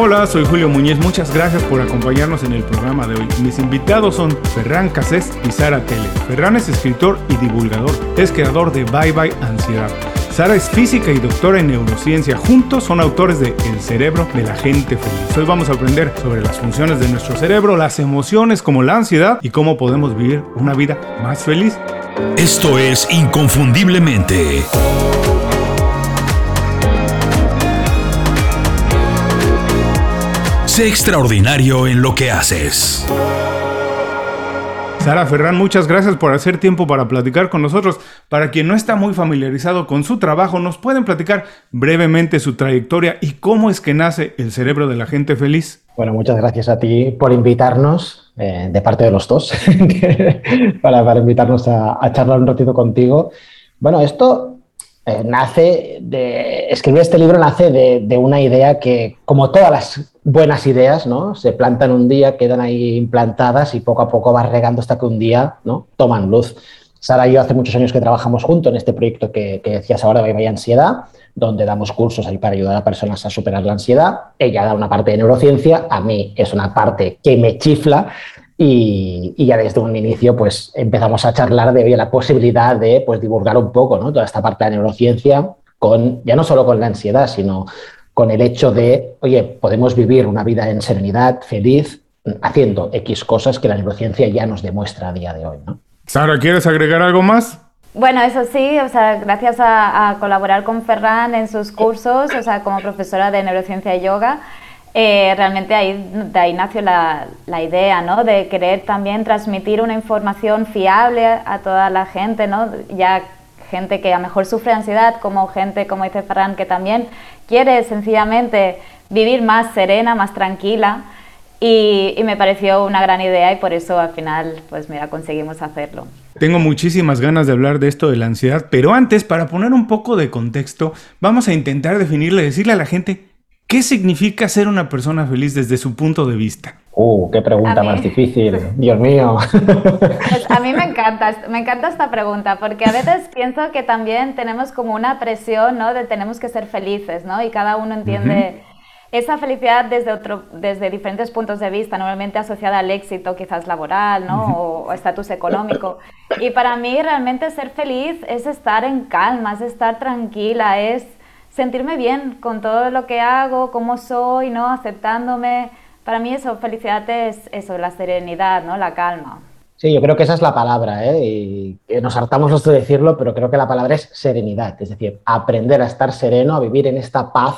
Hola, soy Julio Muñiz. Muchas gracias por acompañarnos en el programa de hoy. Mis invitados son Ferran Casés y Sara Tele. Ferran es escritor y divulgador. Es creador de Bye Bye Ansiedad. Sara es física y doctora en neurociencia. Juntos son autores de El cerebro de la gente feliz. Hoy vamos a aprender sobre las funciones de nuestro cerebro, las emociones como la ansiedad y cómo podemos vivir una vida más feliz. Esto es Inconfundiblemente. Sé extraordinario en lo que haces. Sara Ferran, muchas gracias por hacer tiempo para platicar con nosotros. Para quien no está muy familiarizado con su trabajo, ¿nos pueden platicar brevemente su trayectoria y cómo es que nace el cerebro de la gente feliz? Bueno, muchas gracias a ti por invitarnos, eh, de parte de los dos, para, invitarnos a, charlar un ratito contigo. Bueno, esto eh, nace de. Escribir este libro nace de, una idea que, como todas las buenas ideas, ¿no? Se plantan un día, quedan ahí implantadas y poco a poco vas regando hasta que un día, ¿no? Toman luz. Sara y yo hace muchos años que trabajamos juntos en este proyecto que, decías ahora, de Vaya Ansiedad, donde damos cursos ahí para ayudar a personas a superar la ansiedad. Ella da una parte de neurociencia, a mí es una parte que me chifla y, ya desde un inicio pues empezamos a charlar de la posibilidad de pues divulgar un poco ¿no? toda esta parte de neurociencia con ya no solo con la ansiedad, sino con el hecho de, oye, podemos vivir una vida en serenidad, feliz, haciendo X cosas que la neurociencia ya nos demuestra a día de hoy. ¿no? Sara, ¿quieres agregar algo más? Bueno, eso sí, o sea, gracias a, colaborar con Ferran en sus cursos, o sea, como profesora de neurociencia y yoga, eh, realmente ahí, de ahí nació la, la, idea, ¿no? De querer también transmitir una información fiable a toda la gente, ¿no? Ya gente que a lo mejor sufre ansiedad, como gente, como dice Ferran, que también quiere sencillamente vivir más serena, más tranquila. Y, me pareció una gran idea y por eso al final, pues mira, conseguimos hacerlo. Tengo muchísimas ganas de hablar de esto de la ansiedad, pero antes, para poner un poco de contexto, vamos a intentar definirle, decirle a la gente qué significa ser una persona feliz desde su punto de vista. Uh, qué pregunta más difícil, Dios mío. Pues a mí me encanta, me encanta esta pregunta, porque a veces pienso que también tenemos como una presión, ¿no? De tenemos que ser felices, ¿no? Y cada uno entiende esa felicidad desde, otro, desde diferentes puntos de vista, normalmente asociada al éxito quizás laboral, ¿no? O estatus económico. Y para mí realmente ser feliz es estar en calma, es estar tranquila, es sentirme bien con todo lo que hago, cómo soy, ¿no? Aceptándome para mí eso, felicidad es eso, la serenidad, ¿no? La calma. Sí, yo creo que esa es la palabra, ¿eh? y nos hartamos de decirlo, pero creo que la palabra es serenidad, es decir, aprender a estar sereno, a vivir en esta paz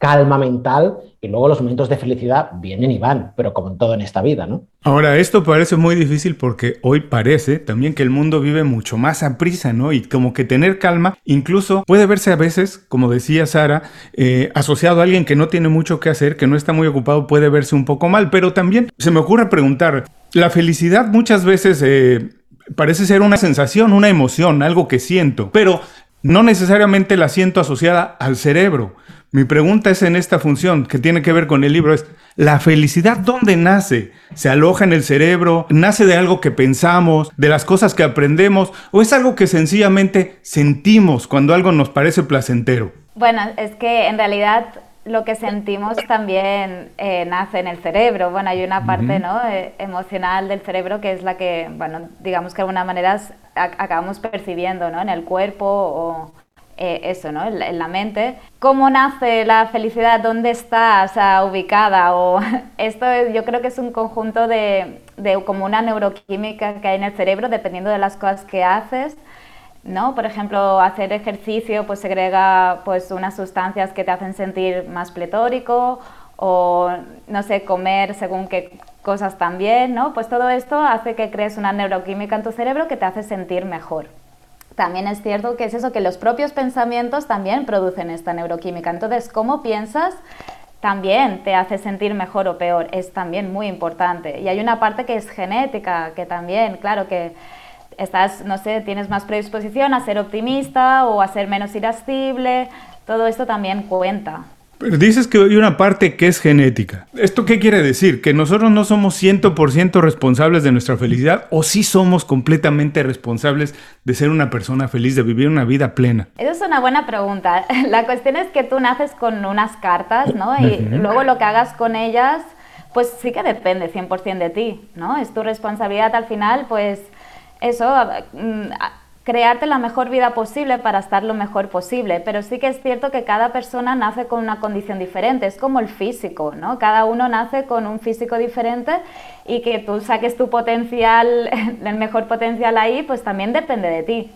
calma mental y luego los momentos de felicidad vienen y van, pero como en todo en esta vida, ¿no? Ahora, esto parece muy difícil porque hoy parece también que el mundo vive mucho más a prisa, ¿no? Y como que tener calma incluso puede verse a veces, como decía Sara, eh, asociado a alguien que no tiene mucho que hacer, que no está muy ocupado, puede verse un poco mal, pero también se me ocurre preguntar, la felicidad muchas veces... Eh, parece ser una sensación, una emoción, algo que siento, pero no necesariamente la siento asociada al cerebro. Mi pregunta es en esta función que tiene que ver con el libro, es ¿la felicidad dónde nace? ¿Se aloja en el cerebro? ¿Nace de algo que pensamos? ¿De las cosas que aprendemos? ¿O es algo que sencillamente sentimos cuando algo nos parece placentero? Bueno, es que en realidad lo que sentimos también eh, nace en el cerebro. Bueno, hay una parte ¿no? Eh, emocional del cerebro que es la que, bueno, digamos que de alguna manera acabamos percibiendo ¿no? en el cuerpo o eh, eso, ¿no? En, la mente. ¿Cómo nace la felicidad? ¿Dónde está ubicada? O esto yo creo que es un conjunto de, como una neuroquímica que hay en el cerebro dependiendo de las cosas que haces. ¿no? Por ejemplo, hacer ejercicio pues segrega pues unas sustancias que te hacen sentir más pletórico o no sé, comer según qué cosas también, ¿no? Pues todo esto hace que crees una neuroquímica en tu cerebro que te hace sentir mejor también es cierto que es eso, que los propios pensamientos también producen esta neuroquímica. Entonces, cómo piensas también te hace sentir mejor o peor, es también muy importante. Y hay una parte que es genética, que también, claro, que estás, no sé, tienes más predisposición a ser optimista o a ser menos irascible, todo esto también cuenta. Pero dices que hay una parte que es genética. ¿Esto qué quiere decir? ¿Que nosotros no somos 100% responsables de nuestra felicidad o sí somos completamente responsables de ser una persona feliz, de vivir una vida plena? Esa es una buena pregunta. La cuestión es que tú naces con unas cartas, ¿no? Y luego lo que hagas con ellas, pues sí que depende 100% de ti, ¿no? Es tu responsabilidad al final, pues eso, mm, crearte la mejor vida posible para estar lo mejor posible, pero sí que es cierto que cada persona nace con una condición diferente, es como el físico, ¿no? Cada uno nace con un físico diferente y que tú saques tu potencial, el mejor potencial ahí, pues también depende de ti.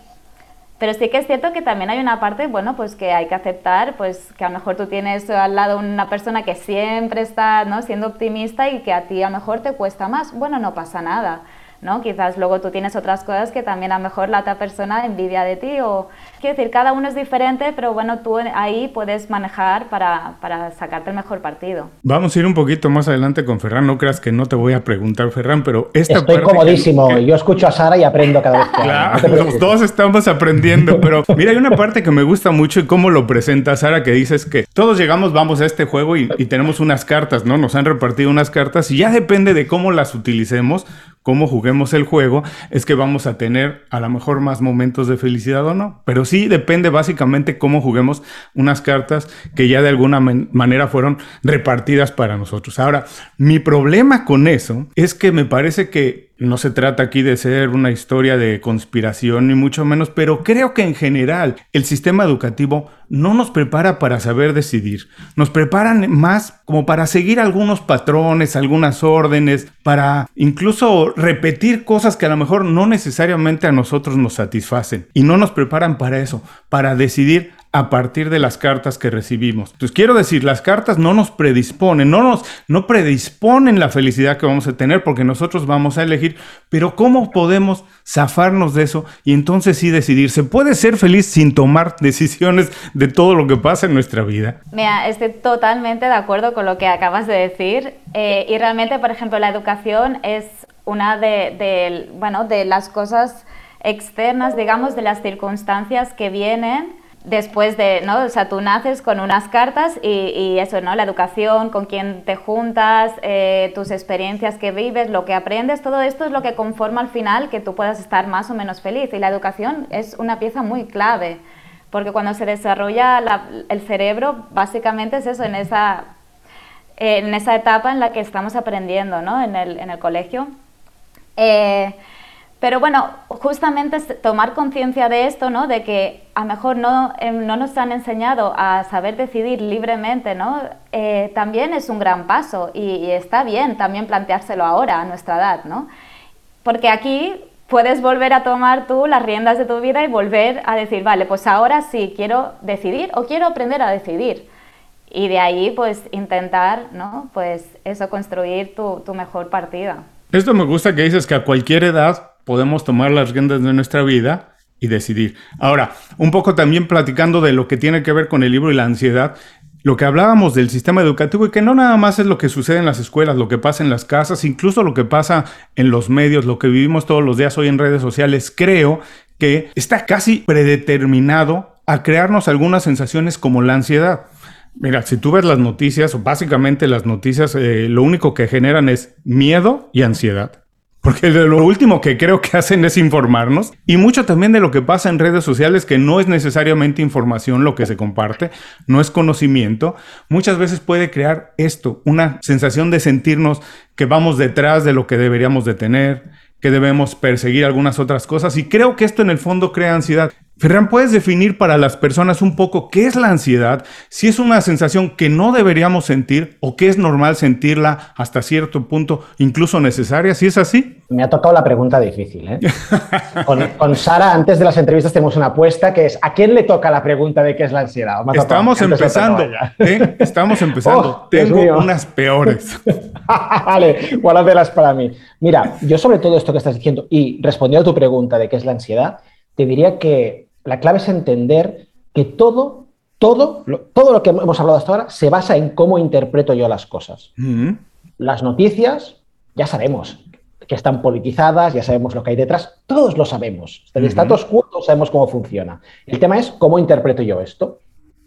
Pero sí que es cierto que también hay una parte, bueno, pues que hay que aceptar, pues que a lo mejor tú tienes al lado una persona que siempre está, ¿no? Siendo optimista y que a ti a lo mejor te cuesta más. Bueno, no pasa nada. ¿No? Quizás luego tú tienes otras cosas que también a lo mejor la otra persona envidia de ti o... Quiero decir, cada uno es diferente, pero bueno, tú ahí puedes manejar para, para sacarte el mejor partido. Vamos a ir un poquito más adelante con Ferran, no creas que no te voy a preguntar, Ferran, pero esta Estoy comodísimo, yo escucho a Sara y aprendo cada vez que Claro, todos estamos aprendiendo, pero mira, hay una parte que me gusta mucho y cómo lo presenta Sara, que dices que todos llegamos, vamos a este juego y, y tenemos unas cartas, ¿no? Nos han repartido unas cartas y ya depende de cómo las utilicemos, cómo juguemos el juego, es que vamos a tener a lo mejor más momentos de felicidad o no. Pero sí depende básicamente cómo juguemos unas cartas que ya de alguna manera fueron repartidas para nosotros. Ahora, mi problema con eso es que me parece que no se trata aquí de ser una historia de conspiración ni mucho menos, pero creo que en general el sistema educativo no nos prepara para saber decidir. Nos preparan más como para seguir algunos patrones, algunas órdenes, para incluso repetir cosas que a lo mejor no necesariamente a nosotros nos satisfacen. Y no nos preparan para eso, para decidir a partir de las cartas que recibimos. Entonces quiero decir, las cartas no nos predisponen, no nos no predisponen la felicidad que vamos a tener porque nosotros vamos a elegir, pero ¿cómo podemos zafarnos de eso y entonces sí decidir? ¿Se puede ser feliz sin tomar decisiones de todo lo que pasa en nuestra vida? Mira, estoy totalmente de acuerdo con lo que acabas de decir eh, y realmente, por ejemplo, la educación es una de, de, bueno, de las cosas externas, digamos, de las circunstancias que vienen después de, ¿no? O sea, tú naces con unas cartas y, eso, ¿no? La educación, con quién te juntas, eh, tus experiencias que vives, lo que aprendes, todo esto es lo que conforma al final que tú puedas estar más o menos feliz. Y la educación es una pieza muy clave, porque cuando se desarrolla el cerebro, básicamente es eso, en esa, en esa etapa en la que estamos aprendiendo, ¿no? En el, en el colegio. Eh, pero bueno, justamente tomar conciencia de esto, ¿no? De que a lo mejor no, em, no nos han enseñado a saber decidir libremente, ¿no? Eh, también es un gran paso y, está bien también planteárselo ahora, a nuestra edad, ¿no? Porque aquí puedes volver a tomar tú las riendas de tu vida y volver a decir, vale, pues ahora sí quiero decidir o quiero aprender a decidir. Y de ahí, pues, intentar, ¿no? Pues eso, construir tu, tu mejor partida. Esto me gusta que dices que a cualquier edad podemos tomar las riendas de nuestra vida y decidir. Ahora, un poco también platicando de lo que tiene que ver con el libro y la ansiedad, lo que hablábamos del sistema educativo y que no nada más es lo que sucede en las escuelas, lo que pasa en las casas, incluso lo que pasa en los medios, lo que vivimos todos los días hoy en redes sociales, creo que está casi predeterminado a crearnos algunas sensaciones como la ansiedad. Mira, si tú ves las noticias, básicamente las noticias eh, lo único que generan es miedo y ansiedad. Porque lo último que creo que hacen es informarnos. Y mucho también de lo que pasa en redes sociales que no es necesariamente información lo que se comparte, no es conocimiento, muchas veces puede crear esto, una sensación de sentirnos que vamos detrás de lo que deberíamos de tener, que debemos perseguir algunas otras cosas. Y creo que esto en el fondo crea ansiedad. Ferran, ¿puedes definir para las personas un poco qué es la ansiedad? Si es una sensación que no deberíamos sentir o que es normal sentirla hasta cierto punto, incluso necesaria, si es así. Me ha tocado la pregunta difícil. ¿eh? con, Sara, antes de las entrevistas, tenemos una apuesta que es: ¿a quién le toca la pregunta de qué es la ansiedad? Estamos empezando. ¿eh? Estamos empezando. Oh, Tengo unas peores. vale, guárdatelas para mí. Mira, yo sobre todo esto que estás diciendo y respondiendo a tu pregunta de qué es la ansiedad, te diría que la clave es entender que todo, todo, todo lo que hemos hablado hasta ahora se basa en cómo interpreto yo las cosas. Mm-hmm. Las noticias, ya sabemos que están politizadas, ya sabemos lo que hay detrás, todos lo sabemos. El mm-hmm. status quo sabemos cómo funciona. El tema es cómo interpreto yo esto.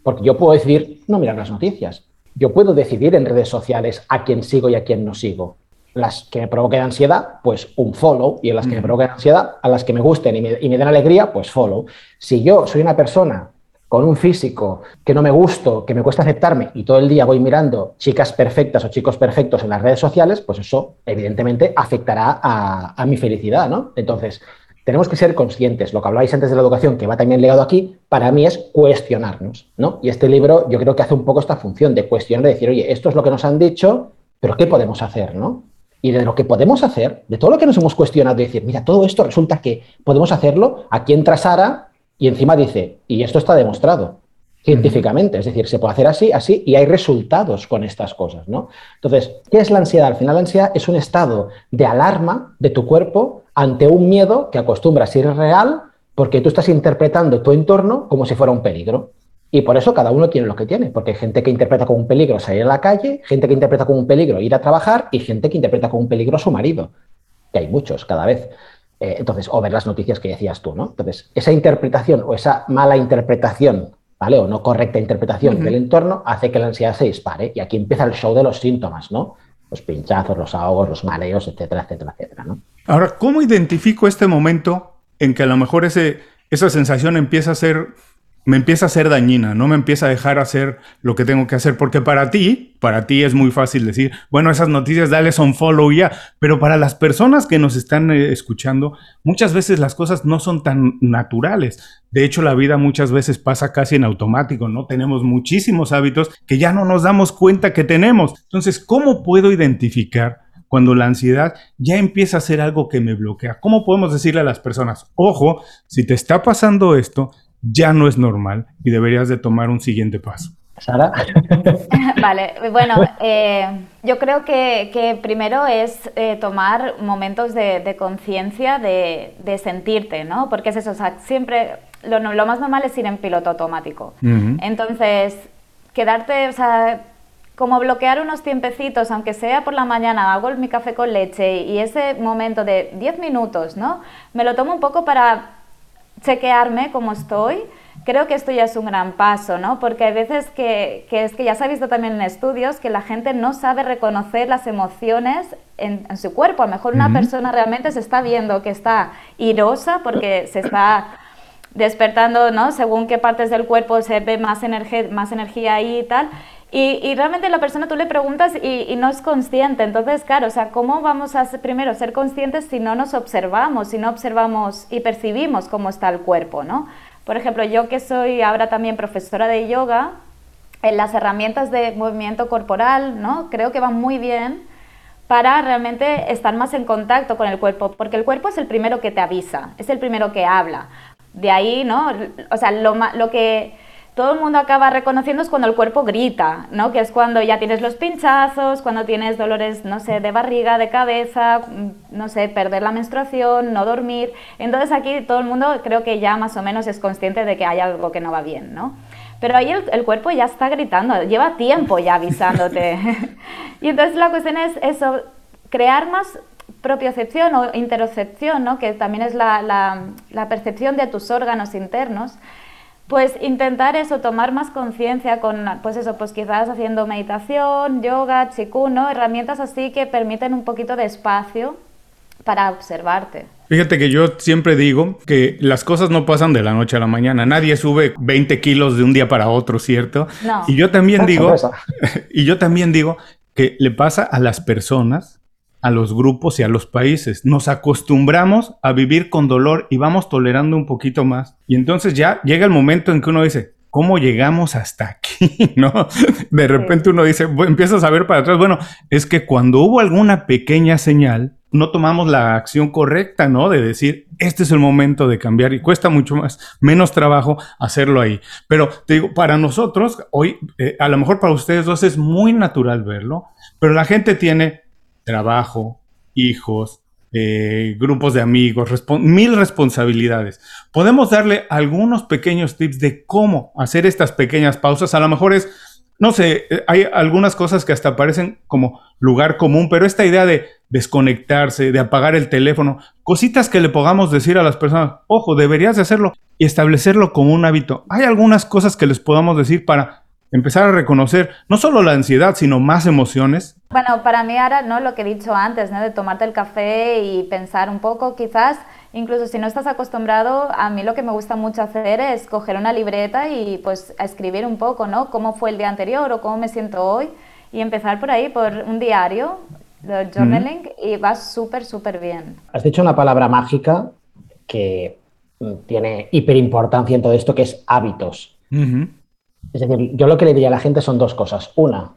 Porque yo puedo decir, no mirar las noticias. yo puedo decidir en redes sociales a quién sigo y a quién no sigo. Las que me provoquen ansiedad, pues un follow, y en las que me provoquen ansiedad, a las que me gusten y me, y me den alegría, pues follow. Si yo soy una persona con un físico que no me gusto, que me cuesta aceptarme y todo el día voy mirando chicas perfectas o chicos perfectos en las redes sociales, pues eso evidentemente afectará a, mi felicidad, ¿no? Entonces, tenemos que ser conscientes. Lo que habláis antes de la educación, que va también legado aquí, para mí es cuestionarnos, ¿no? Y este libro yo creo que hace un poco esta función de cuestionar, de decir, oye, esto es lo que nos han dicho, pero ¿qué podemos hacer, no? Y de lo que podemos hacer, de todo lo que nos hemos cuestionado, decir, mira, todo esto resulta que podemos hacerlo, aquí entra Sara y encima dice, y esto está demostrado científicamente, es decir, se puede hacer así, así, y hay resultados con estas cosas, ¿no? Entonces, ¿qué es la ansiedad? Al final la ansiedad es un estado de alarma de tu cuerpo ante un miedo que acostumbra a ser real porque tú estás interpretando tu entorno como si fuera un peligro. Y por eso cada uno tiene lo que tiene, porque hay gente que interpreta como un peligro salir a la calle, gente que interpreta como un peligro ir a trabajar y gente que interpreta como un peligro a su marido, que hay muchos cada vez. Eh, entonces, o ver las noticias que decías tú, ¿no? Entonces, esa interpretación o esa mala interpretación, ¿vale? O no correcta interpretación del entorno hace que la ansiedad se dispare. Y aquí empieza el show de los síntomas, ¿no? Los pinchazos, los ahogos, los mareos, etcétera, etcétera, etcétera, ¿no? Ahora, ¿cómo identifico este momento en que a lo mejor ese, esa sensación empieza a ser me empieza a ser dañina, no me empieza a dejar hacer lo que tengo que hacer, porque para ti, para ti es muy fácil decir, bueno, esas noticias dale son follow ya, pero para las personas que nos están eh, escuchando, muchas veces las cosas no son tan naturales. De hecho, la vida muchas veces pasa casi en automático, ¿no? Tenemos muchísimos hábitos que ya no nos damos cuenta que tenemos. Entonces, ¿cómo puedo identificar? cuando la ansiedad ya empieza a ser algo que me bloquea. ¿Cómo podemos decirle a las personas, ojo, si te está pasando esto, ya no es normal y deberías de tomar un siguiente paso. Sara. vale, bueno, eh, yo creo que, primero es eh, tomar momentos de, conciencia de, sentirte, ¿no? Porque es eso, o sea, siempre lo, más normal es ir en piloto automático. Entonces, quedarte, o sea, como bloquear unos tiempecitos, aunque sea por la mañana, hago mi café con leche y ese momento de 10 minutos, ¿no? Me lo tomo un poco para chequearme cómo estoy, creo que esto ya es un gran paso, ¿no? Porque hay veces que, es que ya se ha visto también en estudios que la gente no sabe reconocer las emociones en, su cuerpo. A lo mejor una persona realmente se está viendo que está irosa porque se está despertando, ¿no? Según qué partes del cuerpo se ve más, más energía ahí y tal. Y, realmente la persona tú le preguntas y, no es consciente. Entonces, claro, o sea, ¿cómo vamos a primero ser conscientes si no nos observamos, si no observamos y percibimos cómo está el cuerpo, ¿no? Por ejemplo, yo que soy ahora también profesora de yoga, en las herramientas de movimiento corporal, ¿no? Creo que van muy bien para realmente estar más en contacto con el cuerpo, porque el cuerpo es el primero que te avisa, es el primero que habla. De ahí, ¿no? O sea, lo, lo que todo el mundo acaba reconociendo es cuando el cuerpo grita, ¿no? Que es cuando ya tienes los pinchazos, cuando tienes dolores, no sé, de barriga, de cabeza, no sé, perder la menstruación, no dormir. Entonces aquí todo el mundo creo que ya más o menos es consciente de que hay algo que no va bien, ¿no? Pero ahí el, cuerpo ya está gritando, lleva tiempo ya avisándote. y entonces la cuestión es eso, crear más propiocepción o interocepción, ¿no? que también es la percepción de tus órganos internos, pues intentar eso, tomar más conciencia con, pues eso, pues quizás haciendo meditación, yoga, chikun, Herramientas así que permiten un poquito de espacio para observarte. Fíjate que yo siempre digo que las cosas no pasan de la noche a la mañana. Nadie sube 20 kilos de un día para otro, ¿cierto? No. Y yo también digo, y yo también digo que le pasa a las personas a los grupos y a los países. Nos acostumbramos a vivir con dolor y vamos tolerando un poquito más. Y entonces ya llega el momento en que uno dice, ¿cómo llegamos hasta aquí? ¿No? De repente uno dice, empiezas a ver para atrás, bueno, es que cuando hubo alguna pequeña señal, no tomamos la acción correcta, ¿no? De decir, este es el momento de cambiar y cuesta mucho más, menos trabajo hacerlo ahí. Pero te digo, para nosotros, hoy, eh, a lo mejor para ustedes dos es muy natural verlo, pero la gente tiene trabajo, hijos, eh, grupos de amigos, mil responsabilidades. Podemos darle algunos pequeños tips de cómo hacer estas pequeñas pausas. A lo mejor es, no sé, eh, hay algunas cosas que hasta parecen como lugar común, pero esta idea de desconectarse, de apagar el teléfono, cositas que le podamos decir a las personas, ojo, deberías de hacerlo y establecerlo como un hábito. Hay algunas cosas que les podamos decir para empezar a reconocer no solo la ansiedad, sino más emociones? Bueno, para mí ahora, ¿no? Lo que he dicho antes, ¿no? De tomarte el café y pensar un poco, quizás, incluso si no estás acostumbrado, a mí lo que me gusta mucho hacer es coger una libreta y pues escribir un poco, ¿no? Cómo fue el día anterior o cómo me siento hoy y empezar por ahí, por un diario, de journaling, y va súper, súper bien. Has dicho una palabra mágica que mm, tiene hiperimportancia en todo esto, que es hábitos. Es decir, yo lo que le diría a la gente son dos cosas. Una,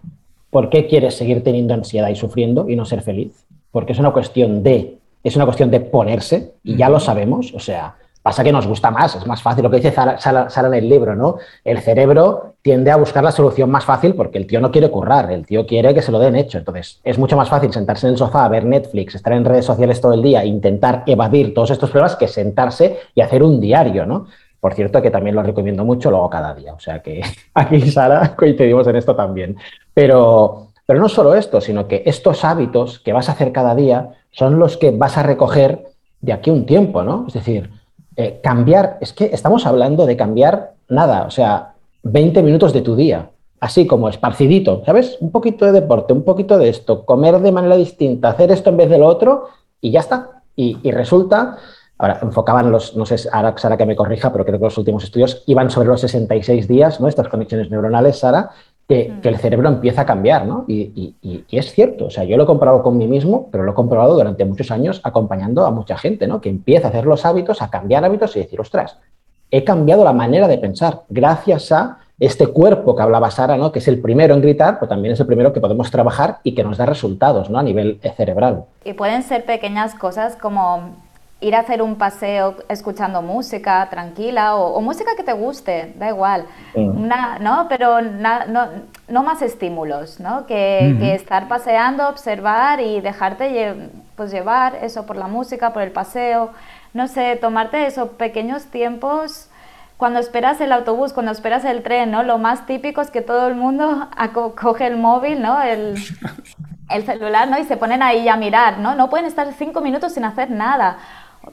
¿por qué quieres seguir teniendo ansiedad y sufriendo y no ser feliz? Porque es una cuestión de, es una cuestión de ponerse, y ya lo sabemos, o sea, Pasa que nos gusta más, es más fácil. Lo que dice Sara, en el libro, ¿no? El cerebro tiende a buscar la solución más fácil porque el tío no quiere currar, el tío quiere que se lo den hecho. Entonces, es mucho más fácil sentarse en el sofá, ver Netflix, estar en redes sociales todo el día, intentar evadir todos estos problemas que sentarse y hacer un diario, ¿no? Por cierto, que también lo recomiendo mucho, luego cada día. O sea que aquí, Sara, coincidimos en esto también. Pero, pero no solo esto, sino que estos hábitos que vas a hacer cada día son los que vas a recoger de aquí un tiempo, ¿no? Es decir, eh, cambiar, es que estamos hablando de cambiar nada, o sea, 20 minutos de tu día, así como esparcidito, ¿sabes? Un poquito de deporte, un poquito de esto, comer de manera distinta, hacer esto en vez de lo otro y ya está. Y resulta, ahora enfocaban los, no sé, ahora Sara que me corrija, pero creo que los últimos estudios iban sobre los 66 días, ¿no? Estas conexiones neuronales, Sara, que, el cerebro empieza a cambiar, ¿no? Y, es cierto, o sea, yo lo he comprobado con mí mismo, pero lo he comprobado durante muchos años acompañando a mucha gente, ¿no? Que empieza a hacer los hábitos, a cambiar hábitos y decir, ostras, he cambiado la manera de pensar gracias a este cuerpo que hablaba Sara, ¿no? Que es el primero en gritar, pero también es el primero que podemos trabajar y que nos da resultados, ¿no? A nivel cerebral. Y pueden ser pequeñas cosas como ir a hacer un paseo escuchando música tranquila o, música que te guste, da igual, ¿no? Pero no, más estímulos, ¿no? Que, estar paseando, observar y dejarte pues llevar eso por la música, por el paseo, no sé, tomarte esos pequeños tiempos cuando esperas el autobús, cuando esperas el tren, ¿no? Lo más típico es que todo el mundo coge el móvil, ¿no? El, el celular, ¿no? Y se ponen ahí a mirar, ¿no? No pueden estar cinco minutos sin hacer nada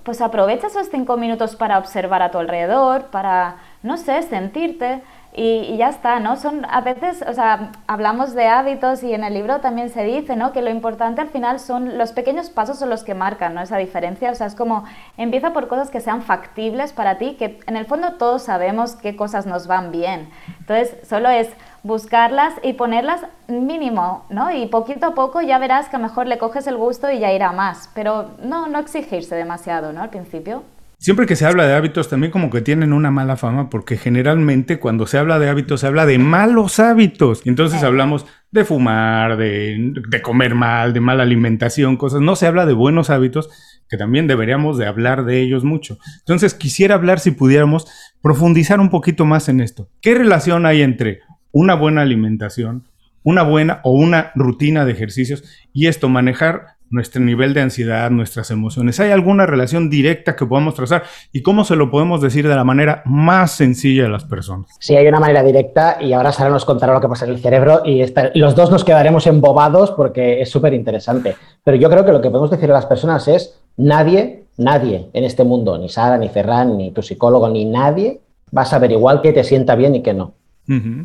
pues aprovecha esos cinco minutos para observar a tu alrededor, para, no sé, sentirte y, ya está, ¿no? Son a veces, o sea, hablamos de hábitos y en el libro también se dice, ¿no? Que lo importante al final son los pequeños pasos son los que marcan, ¿no? Esa diferencia, o sea, es como empieza por cosas que sean factibles para ti, que en el fondo todos sabemos qué cosas nos van bien. Entonces, solo es buscarlas y ponerlas mínimo, ¿no? Y poquito a poco ya verás que a lo mejor le coges el gusto y ya irá más, pero no, no exigirse demasiado, ¿no? Al principio. Siempre que se habla de hábitos también como que tienen una mala fama porque generalmente cuando se habla de hábitos se habla de malos hábitos. Entonces hablamos de fumar, de, de, comer mal, de mala alimentación, cosas. No se habla de buenos hábitos que también deberíamos de hablar de ellos mucho. Entonces quisiera hablar si pudiéramos profundizar un poquito más en esto. ¿Qué relación hay entre una buena alimentación, una buena o una rutina de ejercicios y esto, manejar nuestro nivel de ansiedad, nuestras emociones. ¿Hay alguna relación directa que podamos trazar y cómo se lo podemos decir de la manera más sencilla a las personas? Sí, hay una manera directa y ahora Sara nos contará lo que pasa en el cerebro y los dos nos quedaremos embobados porque es súper interesante. Pero yo creo que lo que podemos decir a las personas es nadie, nadie en este mundo, ni Sara, ni Ferran, ni tu psicólogo, ni nadie va a saber igual que te sienta bien y que no.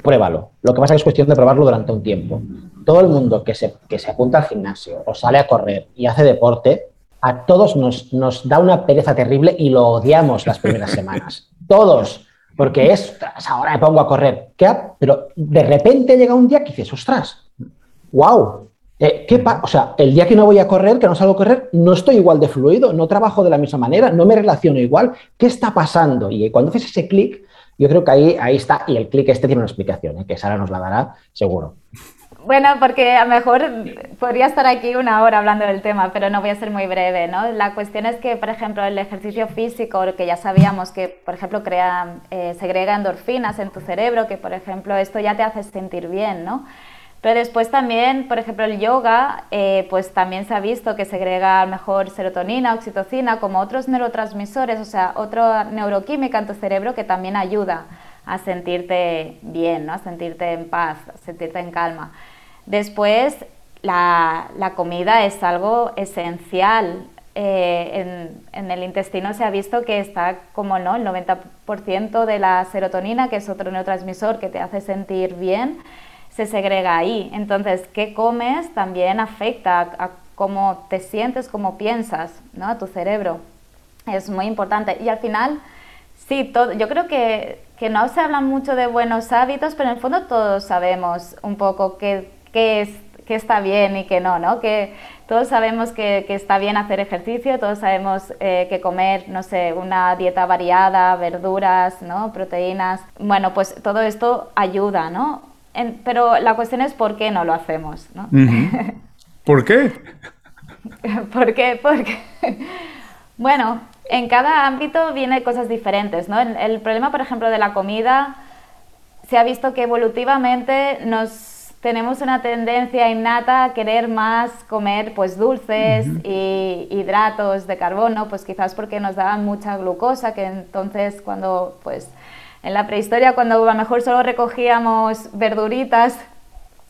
Pruébalo. Lo que pasa es cuestión de probarlo durante un tiempo. Todo el mundo que se, que se apunta al gimnasio o sale a correr y hace deporte, a todos nos, nos da una pereza terrible y lo odiamos las primeras semanas. Todos. Porque es, ahora me pongo a correr. ¿Qué? Pero de repente llega un día que dices, ostras, wow, eh, ¿qué o sea, el día que no voy a correr, que no salgo a correr, no estoy igual de fluido, no trabajo de la misma manera, no me relaciono igual. ¿Qué está pasando? Y cuando haces ese clic, yo creo que ahí, ahí está, y el clic este tiene una explicación, ¿eh? que Sara nos la dará seguro. Bueno, porque a lo mejor podría estar aquí una hora hablando del tema, pero no voy a ser muy breve, ¿no? La cuestión es que, por ejemplo, el ejercicio físico, que ya sabíamos que, por ejemplo, crea, eh, segrega endorfinas en tu cerebro, que, por ejemplo, esto ya te hace sentir bien, ¿no? Pero después también, por ejemplo, el yoga, eh, pues también se ha visto que segrega mejor serotonina, oxitocina, como otros neurotransmisores, o sea, otra neuroquímica en tu cerebro que también ayuda a sentirte bien, ¿no? a sentirte en paz, a sentirte en calma. Después, la, la comida es algo esencial eh, en, el intestino se ha visto que está como no, el 90% de la serotonina, que es otro neurotransmisor que te hace sentir bien, se segrega ahí. Entonces, ¿qué comes? También afecta a, cómo te sientes, cómo piensas, ¿no? a tu cerebro. Es muy importante. Y al final, sí, todo, yo creo que, que no se habla mucho de buenos hábitos, pero en el fondo todos sabemos un poco qué, qué es qué está bien y qué no, ¿no? Que todos sabemos que, está bien hacer ejercicio, todos sabemos eh, que comer, no sé, una dieta variada, verduras, ¿no? Proteínas. Bueno, pues todo esto ayuda, ¿no? Pero la cuestión es por qué no lo hacemos, ¿no? ¿Por qué? ¿Por qué? Porque, bueno, en cada ámbito viene cosas diferentes, ¿no? el problema, por ejemplo, de la comida, se ha visto que evolutivamente nos tenemos una tendencia innata a querer más comer pues dulces y hidratos de carbono, pues quizás porque nos daban mucha glucosa, que entonces cuando pues en la prehistoria cuando a lo mejor solo recogíamos verduritas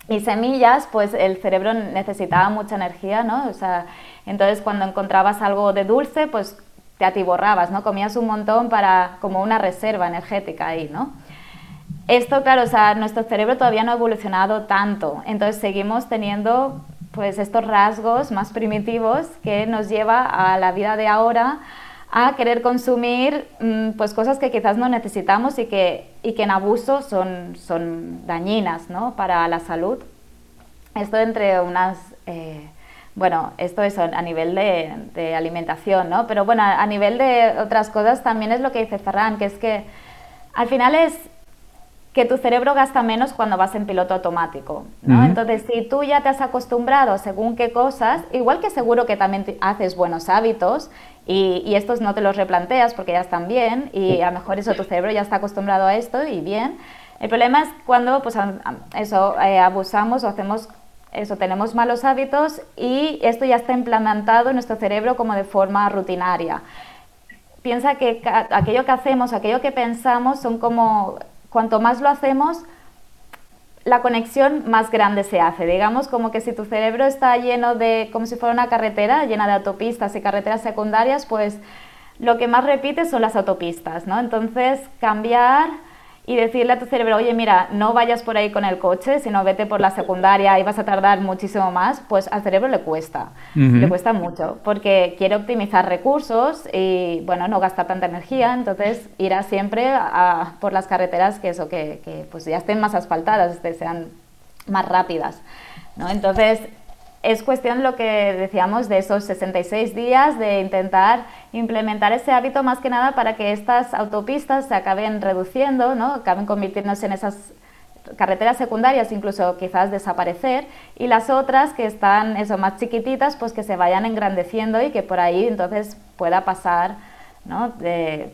y semillas, pues el cerebro necesitaba mucha energía, ¿no? O sea, entonces cuando encontrabas algo de dulce, pues te atiborrabas, ¿no? Comías un montón para como una reserva energética ahí, ¿no? Esto, claro, o sea, nuestro cerebro todavía no ha evolucionado tanto, entonces seguimos teniendo pues estos rasgos más primitivos que nos lleva a la vida de ahora a querer consumir mm, pues cosas que quizás no necesitamos y que, y que en abuso son, son dañinas ¿no? para la salud. Esto entre unas... Eh, bueno, esto es a nivel de, de, alimentación, ¿no? Pero bueno, a nivel de otras cosas también es lo que dice Ferran, que es que al final es que tu cerebro gasta menos cuando vas en piloto automático. ¿no? Entonces, si tú ya te has acostumbrado según qué cosas, igual que seguro que también haces buenos hábitos y, estos no te los replanteas porque ya están bien y a lo mejor eso tu cerebro ya está acostumbrado a esto y bien. El problema es cuando pues, eso, eh, abusamos o hacemos eso, tenemos malos hábitos y esto ya está implementado en nuestro cerebro como de forma rutinaria. Piensa que aquello que hacemos, aquello que pensamos son como cuanto más lo hacemos, la conexión más grande se hace. Digamos como que si tu cerebro está lleno de, como si fuera una carretera, llena de autopistas y carreteras secundarias, pues lo que más repite son las autopistas, ¿no? Entonces, cambiar y decirle a tu cerebro, oye, mira, no vayas por ahí con el coche, sino vete por la secundaria y vas a tardar muchísimo más, pues al cerebro le cuesta, le cuesta mucho, porque quiere optimizar recursos y, bueno, no gasta tanta energía, entonces irá siempre a, por las carreteras que eso, que, que, pues ya estén más asfaltadas, que sean más rápidas, ¿no? Entonces, es cuestión lo que decíamos de esos 66 días de intentar implementar ese hábito más que nada para que estas autopistas se acaben reduciendo, ¿no? acaben convirtiéndose en esas carreteras secundarias, incluso quizás desaparecer, y las otras que están eso, más chiquititas, pues que se vayan engrandeciendo y que por ahí entonces pueda pasar, ¿no?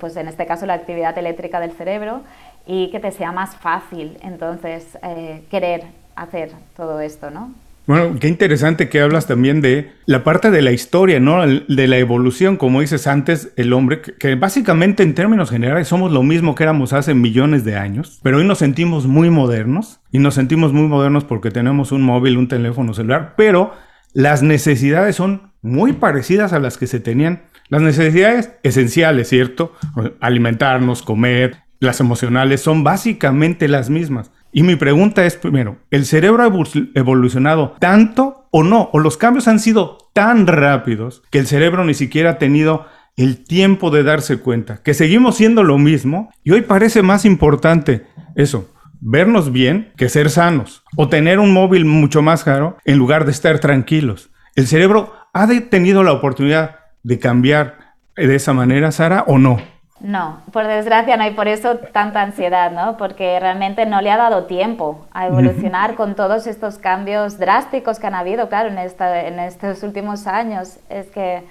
pues en este caso la actividad eléctrica del cerebro, y que te sea más fácil entonces eh, querer hacer todo esto, ¿no? Bueno, qué interesante que hablas también de la parte de la historia, ¿no? De la evolución, como dices antes, el hombre, que básicamente en términos generales somos lo mismo que éramos hace millones de años, pero hoy nos sentimos muy modernos y nos sentimos muy modernos porque tenemos un móvil, un teléfono celular, pero las necesidades son muy parecidas a las que se tenían. Las necesidades esenciales, ¿cierto? Alimentarnos, comer, las emocionales son básicamente las mismas. Y mi pregunta es primero, ¿el cerebro ha evolucionado tanto o no? ¿O los cambios han sido tan rápidos que el cerebro ni siquiera ha tenido el tiempo de darse cuenta? Que seguimos siendo lo mismo y hoy parece más importante eso, vernos bien que ser sanos o tener un móvil mucho más caro en lugar de estar tranquilos. ¿El cerebro ha tenido la oportunidad de cambiar de esa manera, Sara, o no? No, por desgracia no, hay por eso tanta ansiedad, ¿no? Porque realmente no le ha dado tiempo a evolucionar con todos estos cambios drásticos que han habido, claro, en, esta, en estos últimos años. Es que.